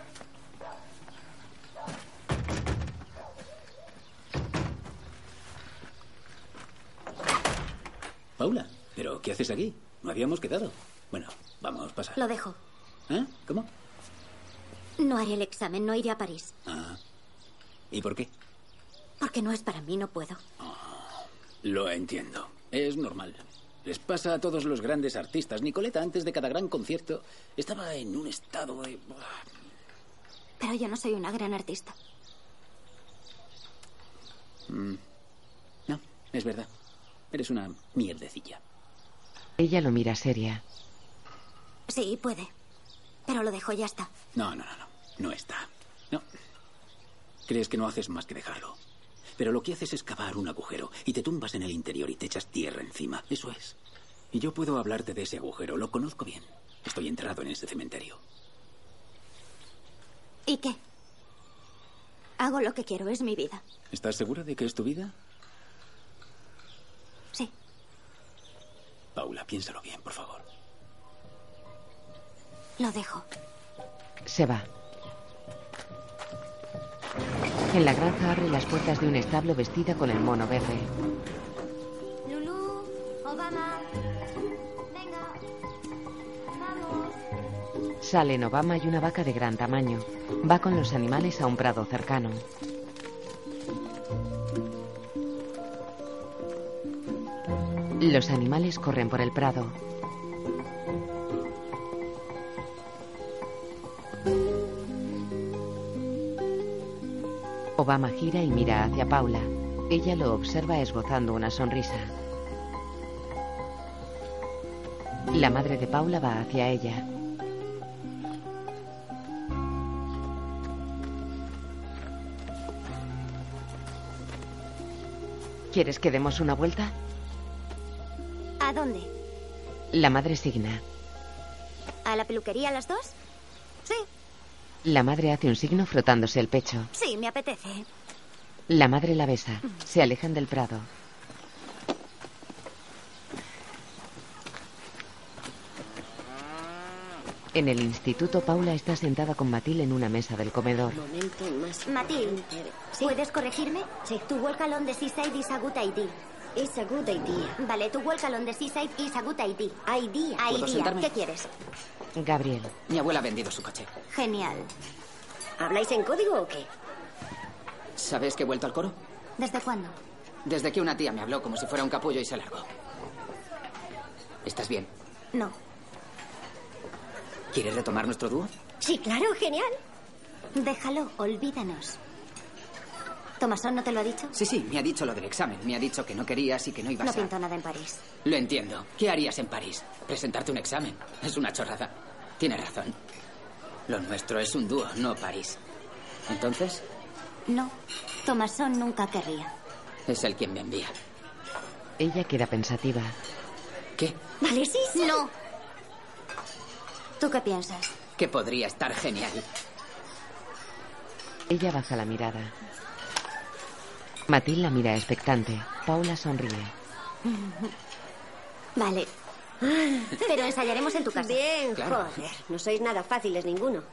Paula, ¿pero qué haces aquí? No habíamos quedado. Bueno, vamos, pasa. Lo dejo. ¿Eh? ¿Cómo? No haré el examen, no iré a París. Ah. ¿Y por qué? Porque no es para mí, no puedo. Lo entiendo. Es normal. Les pasa a todos los grandes artistas. Nicoleta, antes de cada gran concierto, estaba en un estado de... Pero yo no soy una gran artista. Mm. No, es verdad. Eres una mierdecilla. Ella lo mira seria. Sí, puede. Pero lo dejo, ya está. No, no, no, no. No está. No. Crees que no haces más que dejarlo. Pero lo que haces es cavar un agujero y te tumbas en el interior y te echas tierra encima. Eso es. Y yo puedo hablarte de ese agujero. Lo conozco bien. Estoy enterrado en ese cementerio. ¿Y qué? Hago lo que quiero, es mi vida. ¿Estás segura de que es tu vida? Sí. Paula, piénsalo bien, por favor. Lo dejo. Se va. En la granja abre las puertas de un establo vestida con el mono verde. Lulu, Obama. Venga. Vamos. Salen Obama y una vaca de gran tamaño. Va con los animales a un prado cercano. Los animales corren por el prado. Obama gira y mira hacia Paula. Ella lo observa esbozando una sonrisa. La madre de Paula va hacia ella. ¿Quieres que demos una vuelta? ¿A dónde? La madre signa. ¿A la peluquería las dos? Sí, La madre hace un signo frotándose el pecho. sí, me apetece. La madre la besa. Se alejan del prado. En el instituto, Paula está sentada con Matil en una mesa del comedor. Matil, ¿puedes corregirme? Sí. Tu Walkalon de Seaside is a good idea. It's a good idea. Vale, tu Walkalon de Seaside is a good idea. Idea. ¿Puedo Idea. ¿Qué quieres? Gabriel. Mi abuela ha vendido su coche. Genial. ¿Habláis en código o qué? ¿Sabes que he vuelto al coro? ¿Desde cuándo? Desde que una tía me habló como si fuera un capullo y se largó. ¿Estás bien? No. ¿Quieres retomar nuestro dúo? Sí, claro, genial. Déjalo, olvídanos. ¿Tomasón no te lo ha dicho? Sí, sí, me ha dicho lo del examen. Me ha dicho que no querías y que no ibas No a... pinto nada en París. Lo entiendo. ¿Qué harías en París? Presentarte un examen. Es una chorrada. Tienes razón. Lo nuestro es un dúo, no París. Entonces, No, Tomasón nunca querría. es él quien me envía. Ella queda pensativa. ¿Qué? Vale, sí, sí. No. ¿Tú qué piensas? Que podría estar genial. Ella baja la mirada. Matil la mira expectante. Paula sonríe. <laughs> Vale. Pero ensayaremos en tu casa. Bien, Claro. joder. No sois nada fáciles ninguno.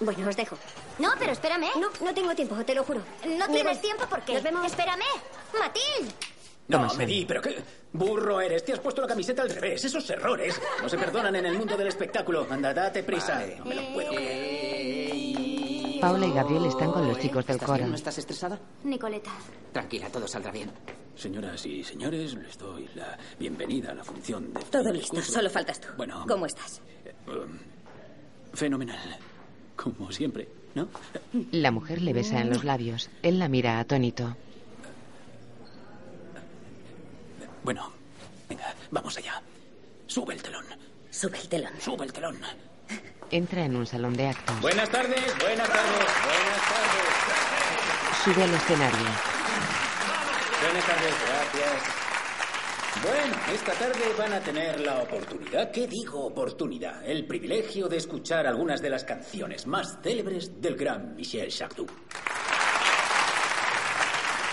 Bueno, os dejo. No, pero espérame. No, no tengo tiempo, te lo juro. No Me tienes voy. tiempo porque. Nos vemos. Espérame. Matil. No, Tomasón. Medi, pero qué burro eres. Te has puesto la camiseta al revés. Esos errores no se perdonan en el mundo del espectáculo. Anda, date prisa. No me lo puedo creer. Paula y Gabriel están con los chicos del ¿Estás coro. ¿No estás estresada? Nicoleta. Tranquila, todo saldrá bien. Señoras y señores, les doy la bienvenida a la función de... Todo listo, solo faltas tú. Bueno. ¿Cómo estás? Um, fenomenal. Como siempre, ¿no? La mujer le besa en los labios. Él la mira atónito. Bueno, venga, vamos allá. Sube el telón. Sube el telón. Sube el telón. Entra en un salón de actos. Buenas tardes, buenas tardes, buenas tardes. Sube al escenario. Buenas tardes, gracias. Bueno, esta tarde van a tener la oportunidad, ¿qué digo oportunidad? El privilegio de escuchar algunas de las canciones más célebres del gran Michel Sardou.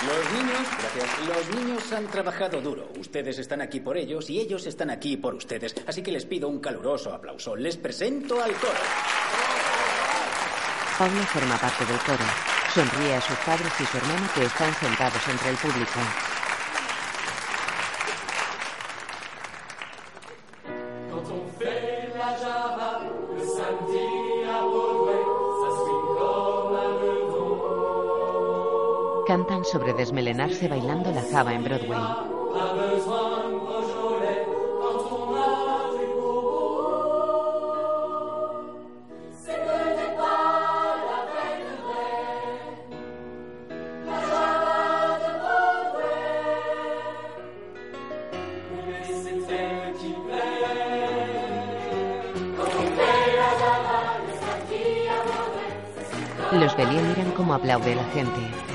Los niños, gracias, los niños han trabajado duro. Ustedes están aquí por ellos y ellos están aquí por ustedes. Así que les pido un caluroso aplauso. Les presento al coro. Paula forma parte del coro. Sonríe a sus padres y su hermano que están sentados entre el público. Java, le samedi à Broadway, ça swing comme Los Bélier miran cómo aplaude la gente.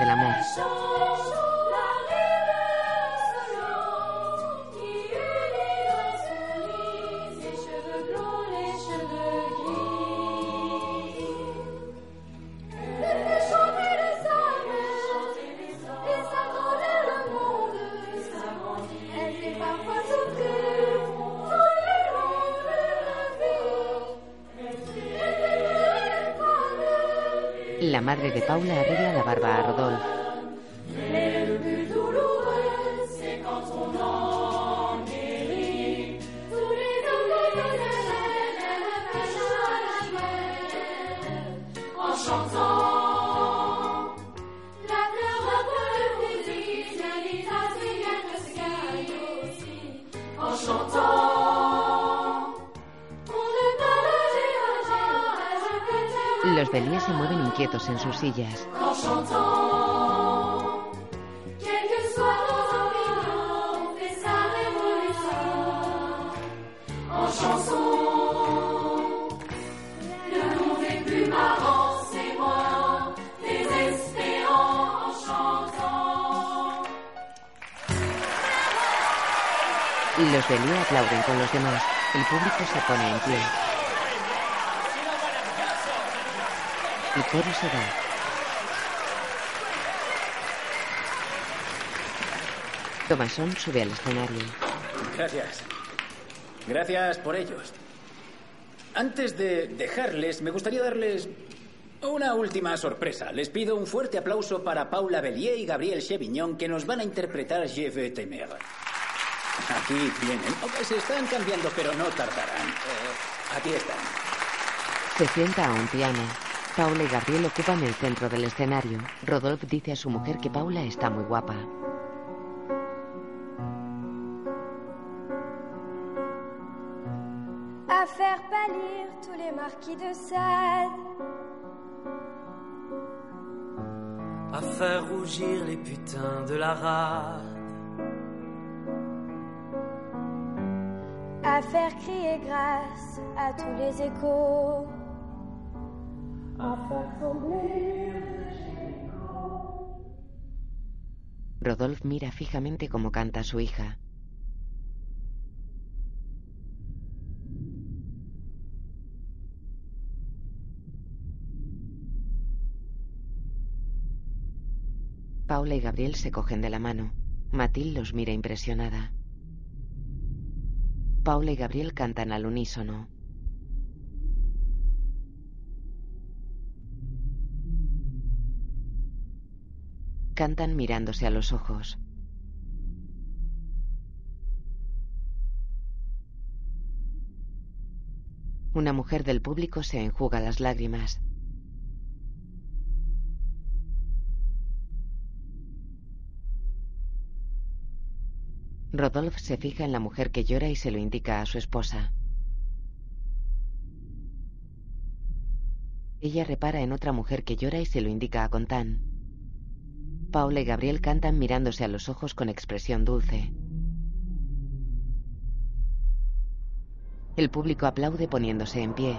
La enfermedad en chantant. Los Bélier aplauden con los demás. El público se pone en pie. El coro se va. Thomason sube al escenario. Gracias. Gracias por ellos. Antes de dejarles, me gustaría darles una última sorpresa. Les pido un fuerte aplauso para Paula Bellier y Gabriel Chevignon, que nos van a interpretar Je veux t'aimer. Aquí vienen. Oh, Se están cambiando, pero no tardarán. Eh, aquí están. Se sienta a un piano. Paula y Gabriel ocupan el centro del escenario. Rodolphe dice a su mujer que Paula está muy guapa. à faire pâlir tous les marquis de Sade, à faire rougir les putains de la rade, à faire crier grâce à tous les échos, Rodolphe mira fijamente cómo canta su hija. Paula y Gabriel se cogen de la mano. Mathilde los mira impresionada. Paula y Gabriel cantan al unísono. Cantan mirándose a los ojos. Una mujer del público se enjuga las lágrimas. Rodolphe se fija en la mujer que llora y se lo indica a su esposa. Ella repara en otra mujer que llora y se lo indica a Contán. Paula y Gabriel cantan mirándose a los ojos con expresión dulce. El público aplaude poniéndose en pie.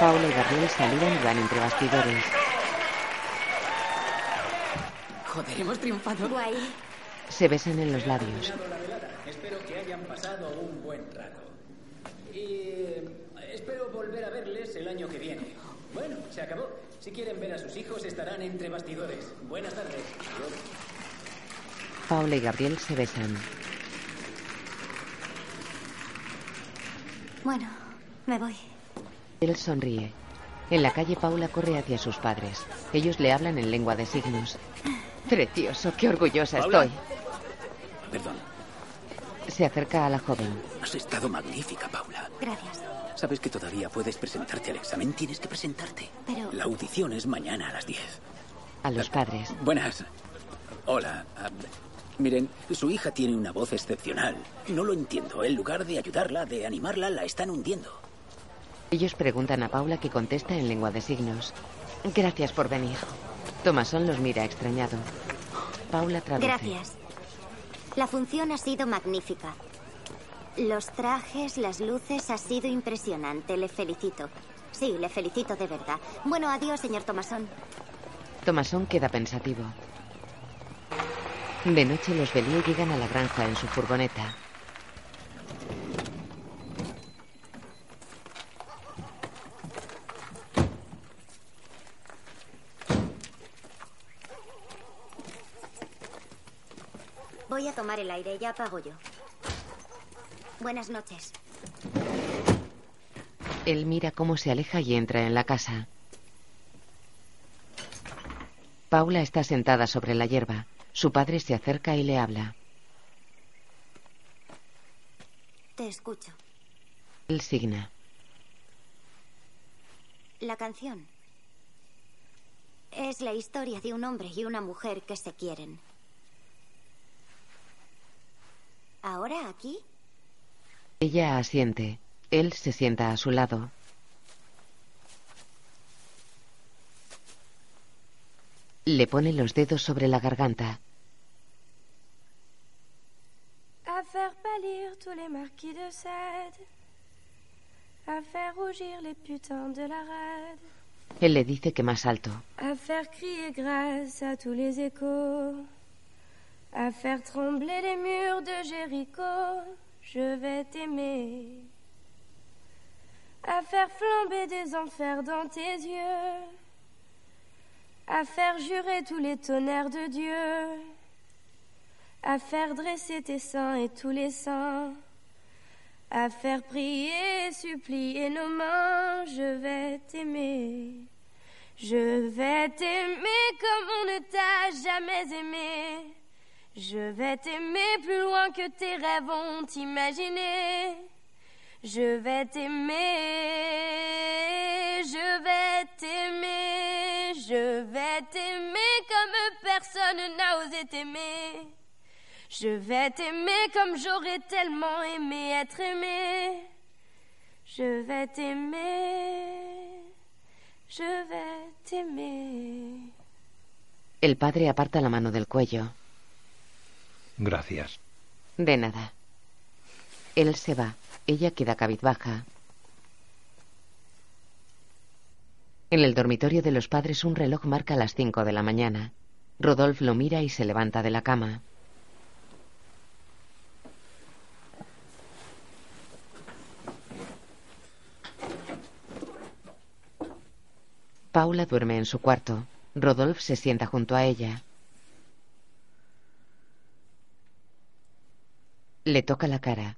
Paula y Gabriel saludan y van entre bastidores. Joder, hemos triunfado. Se besan en los labios. Espero que hayan pasado un buen rato. Y eh, espero volver a verles el año que viene. Bueno, se acabó. Si quieren ver a sus hijos, estarán entre bastidores. Buenas tardes. Paula y Gabriel se besan. Bueno, me voy. Él sonríe. En la calle Paula corre hacia sus padres. Ellos le hablan en lengua de signos. Precioso, qué orgullosa Paula. estoy. Perdón. Se acerca a la joven. Has estado magnífica, Paula. Gracias. Sabes que todavía puedes presentarte al examen. Tienes que presentarte. Pero- La audición es mañana a las 10. A los padres. Buenas. Hola. Ah, miren, su hija tiene una voz excepcional. No lo entiendo. En lugar de ayudarla, de animarla, la están hundiendo. Ellos preguntan a Paula que contesta en lengua de signos. Gracias por venir. Tomasón los mira extrañado. Paula traduce. Gracias. La función ha sido magnífica. Los trajes, las luces, ha sido impresionante. Le felicito. Sí, le felicito de verdad. Bueno, adiós, señor Tomasón. Tomasón queda pensativo. De noche los Bellier llegan a la granja en su furgoneta. Voy a tomar el aire, ya apago yo. Buenas noches. Él mira cómo se aleja y entra en la casa. Paula está sentada sobre la hierba. Su padre se acerca y le habla. Te escucho. Él signa. La canción es la historia de un hombre y una mujer que se quieren. ¿Ahora aquí? Ella asiente. Él se sienta a su lado. Le pone los dedos sobre la garganta. À faire pâlir tous les marquis de Sade. À faire rougir les putains de la rade. Él le dice que más alto. À faire crier grâce à tous les échos. À faire trembler les murs de Jéricho. Je vais t'aimer. À faire flamber des enfers dans tes yeux. À faire jurer tous les tonnerres de Dieu. À faire dresser tes seins et tous les saints. À faire prier supplier nos mains. Je vais t'aimer. Je vais t'aimer comme on ne t'a jamais aimé. Je vais t'aimer plus loin que tes rêves ont imaginé. Je vais t'aimer, je vais t'aimer, je vais t'aimer comme personne n'a osé t'aimer. Je vais t'aimer comme j'aurais tellement aimé être aimé. Je vais t'aimer, je vais t'aimer. El padre aparta la mano del cuello. Gracias. De nada. Él se va. Ella queda cabizbaja. En el dormitorio de los padres un reloj marca las cinco de la mañana. Rodolphe lo mira y se levanta de la cama. Paula duerme en su cuarto. Rodolphe se sienta junto a ella. Le toca la cara.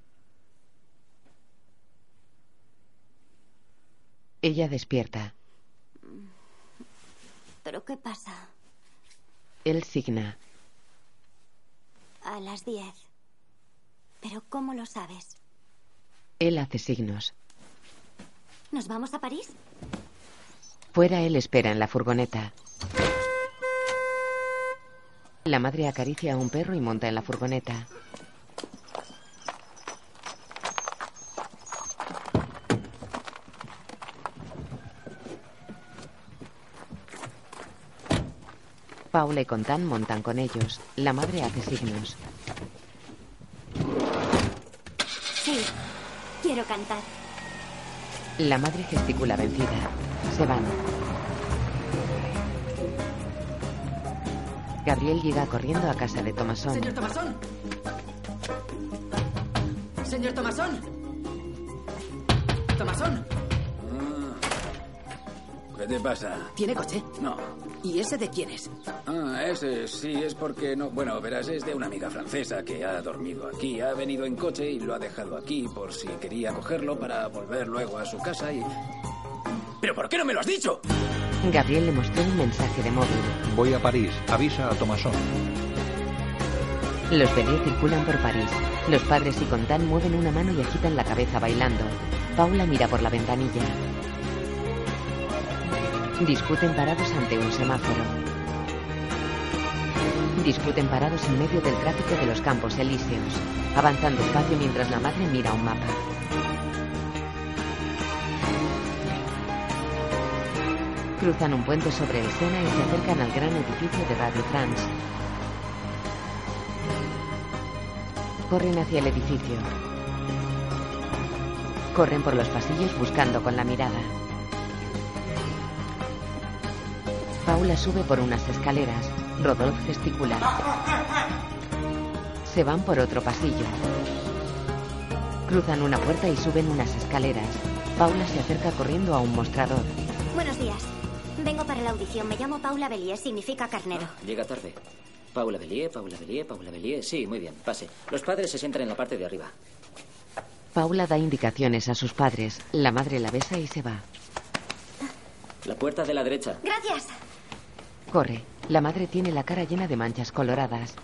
Ella despierta. ¿Pero qué pasa? Él signa. A las diez. ¿Pero cómo lo sabes? Él hace signos. ¿Nos vamos a París? Fuera él espera en la furgoneta. La madre acaricia a un perro y monta en la furgoneta. Paula y Contan montan con ellos. La madre hace signos. Sí, quiero cantar. La madre gesticula vencida. Se van. Gabriel llega corriendo a casa de Tomasón. Señor Tomasón. Señor Tomasón. Tomasón. ¿Qué te pasa? ¿Tiene coche? No. ¿Y ese de quién es? Ah, ese sí, es porque no. Bueno, verás, es de una amiga francesa que ha dormido aquí. Ha venido en coche y lo ha dejado aquí por si quería cogerlo para volver luego a su casa y. ¿Pero por qué no me lo has dicho? Gabriel le mostró un mensaje de móvil. Voy a París. Avisa a Tomasón. Los Belé circulan por París. Los padres y Contan mueven una mano y agitan la cabeza bailando. Paula mira por la ventanilla. Discuten parados ante un semáforo. Discuten parados en medio del tráfico de los campos elíseos. Avanzan despacio mientras la madre mira un mapa. Cruzan un puente sobre el Sena y se acercan al gran edificio de Radio France. Corren hacia el edificio. Corren por los pasillos buscando con la mirada. Paula sube por unas escaleras. Rodolphe gesticula. Se van por otro pasillo. Cruzan una puerta y suben unas escaleras. Paula se acerca corriendo a un mostrador. Buenos días. Vengo para la audición. Me llamo Paula Bellier, significa carnero. Llega tarde. Paula Bellier, Paula Bellier, Paula Bellier. Sí, muy bien, pase. Los padres se sientan en la parte de arriba. Paula da indicaciones a sus padres. La madre la besa y se va. La puerta de la derecha. Gracias. Corre. La madre tiene la cara llena de manchas coloradas.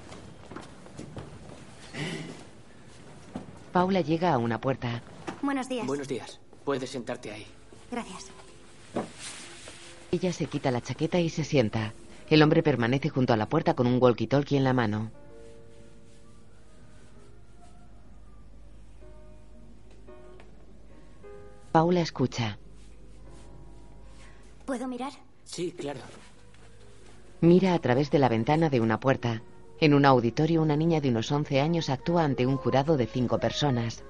Paula llega a una puerta. Buenos días. Buenos días. Puedes sentarte ahí. Gracias. Ella se quita la chaqueta y se sienta. El hombre permanece junto a la puerta con un walkie-talkie en la mano. Paula escucha. ¿Puedo mirar? Sí, claro. Mira a través de la ventana de una puerta. En un auditorio, una niña de unos 11 años actúa ante un jurado de cinco personas.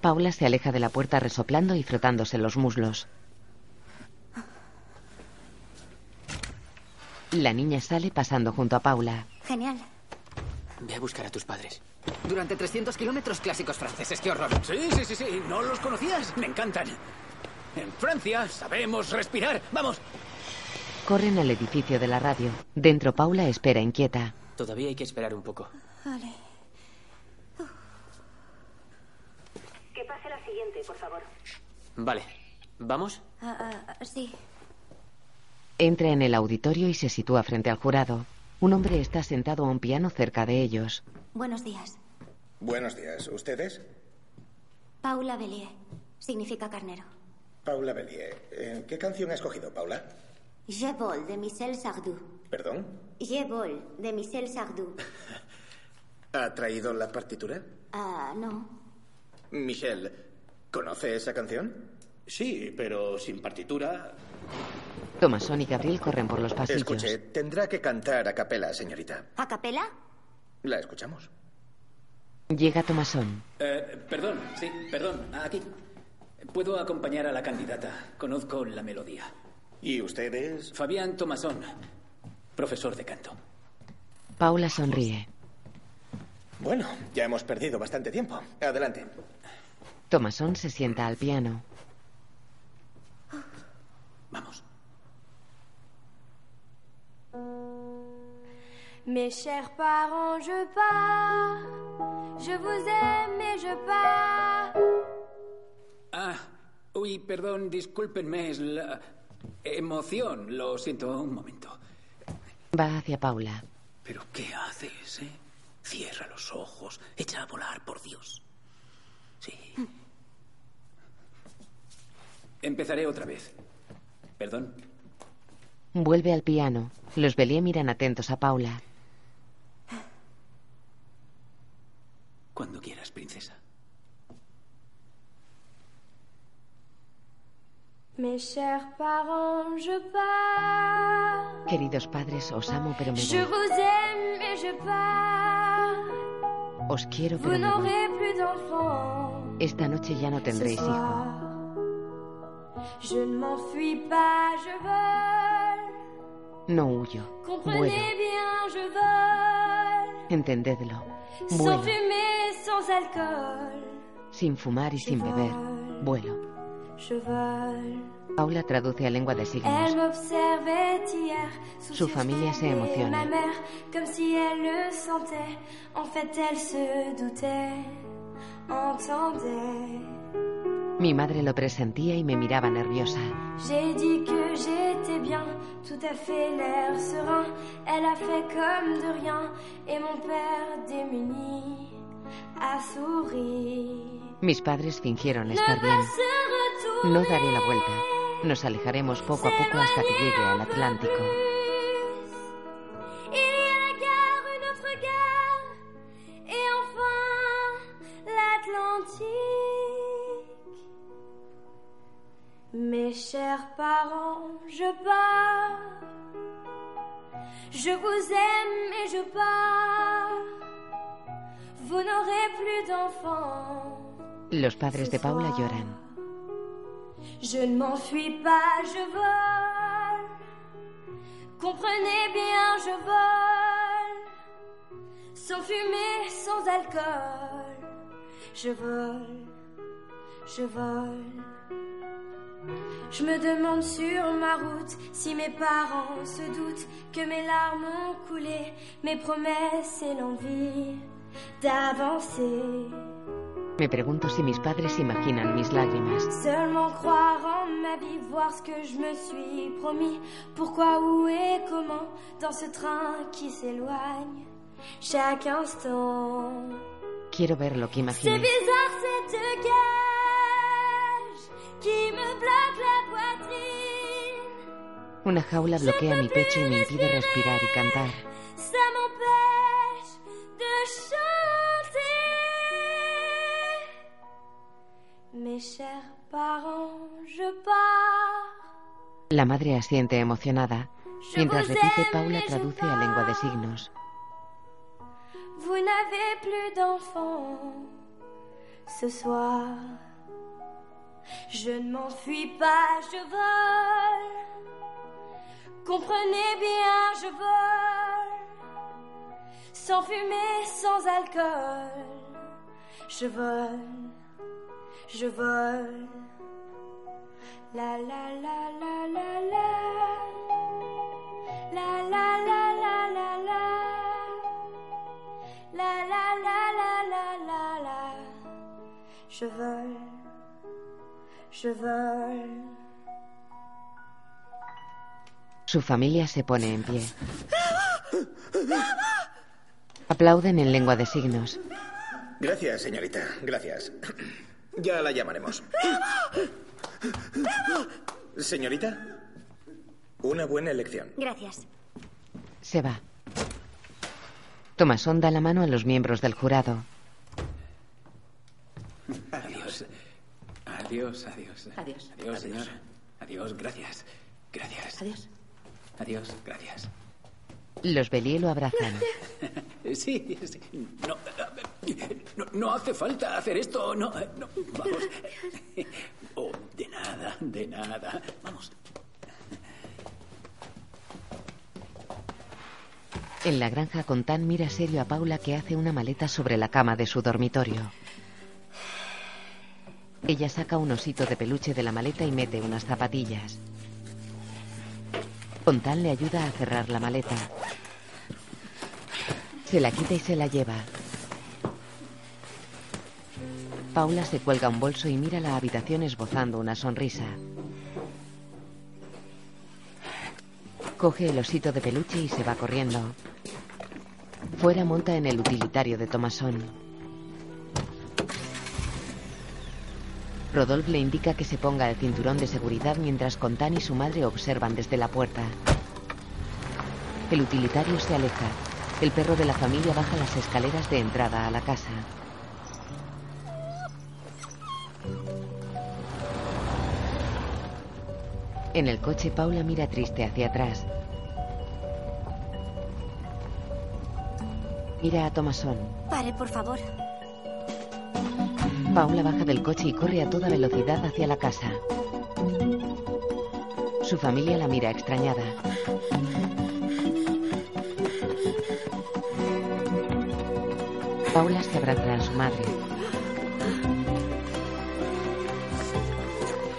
Paula se aleja de la puerta resoplando y frotándose los muslos. La niña sale pasando junto a Paula. Genial. Ve a buscar a tus padres. Durante 300 kilómetros clásicos franceses. ¡Qué horror! Sí, sí, sí, sí. ¿No los conocías? Me encantan. En Francia sabemos respirar. Vamos. Corren al edificio de la radio. Dentro Paula espera inquieta. Todavía hay que esperar un poco. Vale. Que pase la siguiente, por favor. Vale. ¿Vamos? Ah, ah, sí. Entra en el auditorio y se sitúa frente al jurado. Un hombre está sentado a un piano cerca de ellos. Buenos días. Buenos días. ¿Ustedes? Paula Bellier. Significa carnero. Paula Bellier. Eh, ¿Qué canción ha escogido, Paula? Je vol de Michel Sardou. ¿Perdón? Je vol de Michel Sardou. <laughs> ¿Ha traído la partitura? Ah, no. Michelle, ¿conoce esa canción? Sí, pero sin partitura. Tomasón y Gabriel corren por los pasillos. Escuche, tendrá que cantar a capela, señorita. ¿A capela? ¿La escuchamos? Llega Tomasón. Eh, perdón, sí, perdón. Aquí. Puedo acompañar a la candidata. Conozco la melodía. ¿Y ustedes? Fabián Tomasón, profesor de canto. Paula sonríe. Bueno, ya hemos perdido bastante tiempo. Adelante. Tomasón se sienta al piano. Vamos. Mes chers parents, je pars. Je vous aime et je pars. Ah, uy, perdón, discúlpenme, es la emoción. Lo siento, un momento. Va hacia Paula. ¿Pero qué haces, eh? Cierra los ojos, echa a volar, por Dios. Sí. Empezaré otra vez. Perdón. Vuelve al piano. Los Bellier miran atentos a Paula. Cuando quieras, princesa. Mes chers parents, je pars. Queridos padres, os amo, pero me Je voy. vous aime et je pars. Os quiero, Vous pero me voy. Esta noche ya no tendréis hijo. soir. Je ne m'enfuis pas, je vole. No huyo. Vuelo. bien, je vole. Entendedlo. Sans Vuelo. Sans alcool. Sin fumar y sin beber. Vuelo. Paula traduce a lengua de signos. Su familia se emociona. Ma mère, comme si elle le sentait. En fait, elle se doutait, entendait. Mi madre lo presentía y me miraba nerviosa. Mis padres fingieron Ne estar bien. No daré la vuelta. Nos alejaremos poco a poco hasta que llegue al Atlántico. Mes chers parents, je pars. Je vous aime et je pars. Vous d'enfants. Los padres de Paula lloran. Je ne m'enfuis pas, je vole. Comprenez bien, je vole. Sans fumée, sans alcool. Je vole, je vole. Je me demande sur ma route si mes parents se doutent que mes larmes ont coulé, mes promesses et l'envie. Me pregunto si mis padres imaginan mis lágrimas. Quiero ver lo que imaginé. Una jaula bloquea mi pecho y me impide respirar y cantar. De chanter. Mes chers parents, je pars. La madre asiente emocionada. Mientras repite, Paula traduce a lengua de signos. Vous n'avez plus d'enfants ce soir. Je ne m'enfuis pas, je vole. Comprenez bien, je vole. Sans fumée, sans alcool. Je vole, je vole. La la la la la la. La la la la la la. La la la la la la la. Je vole, je vole. Su familia se pone en pie. Aplauden en lengua de signos. Gracias, señorita. Gracias. <clears throat> Ya la llamaremos. <clears throat> Señorita, una buena elección. Gracias. Se va. Tomasón da la mano a los miembros del jurado. Adiós. Adiós, adiós. Adiós. Adiós, señora. Adiós, gracias. Gracias. Adiós. Adiós, gracias. Los Bellier lo abrazan. <laughs> Sí, sí. No, no, no hace falta hacer esto. No, no, vamos. <laughs> Oh, de nada, de nada. Vamos. En la granja, Contán mira serio a Paula que hace una maleta sobre la cama de su dormitorio. Ella saca un osito de peluche de la maleta y mete unas zapatillas. Contán le ayuda a cerrar la maleta. Se la quita y se la lleva. Paula se cuelga un bolso y mira la habitación esbozando una sonrisa. Coge el osito de peluche y se va corriendo. Fuera monta en el utilitario de Tomasón. Rodolphe le indica que se ponga el cinturón de seguridad mientras Contan y su madre observan desde la puerta. El utilitario se aleja. El perro de la familia baja las escaleras de entrada a la casa. En el coche, Paula mira triste hacia atrás. Mira a Tomasón. Pare, por favor. Paula baja del coche y corre a toda velocidad hacia la casa. Su familia la mira extrañada. Paula se abraza a su madre.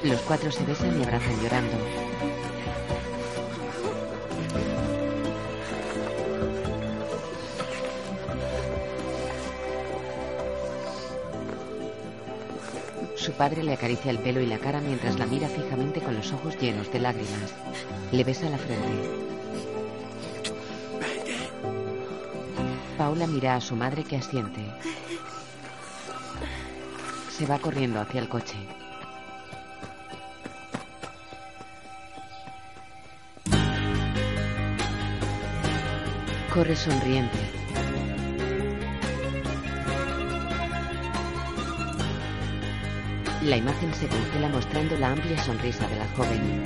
Los cuatro se besan y abrazan llorando. Padre le acaricia el pelo y la cara mientras la mira fijamente con los ojos llenos de lágrimas. Le besa la frente. Paula mira a su madre que asiente. Se va corriendo hacia el coche. Corre sonriente. La imagen se congela mostrando la amplia sonrisa de la joven.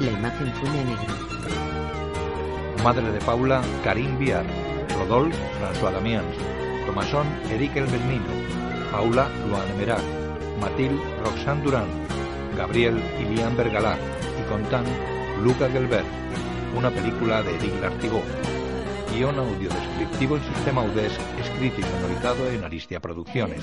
La imagen funde a negro. Madre de Paula, Karim Biar. Rodolphe, François Damiens. Tomasón, Eric El Bernino. Paula, Luan Merat. Mathilde, Roxane Durán. Gabriel, Ilian Bergalar. Y Contan, Luca Gelbert. Una película de Eric Lartigó. Guión audio descriptivo en sistema UDESC, escrito y sonorizado en Aristia Producciones.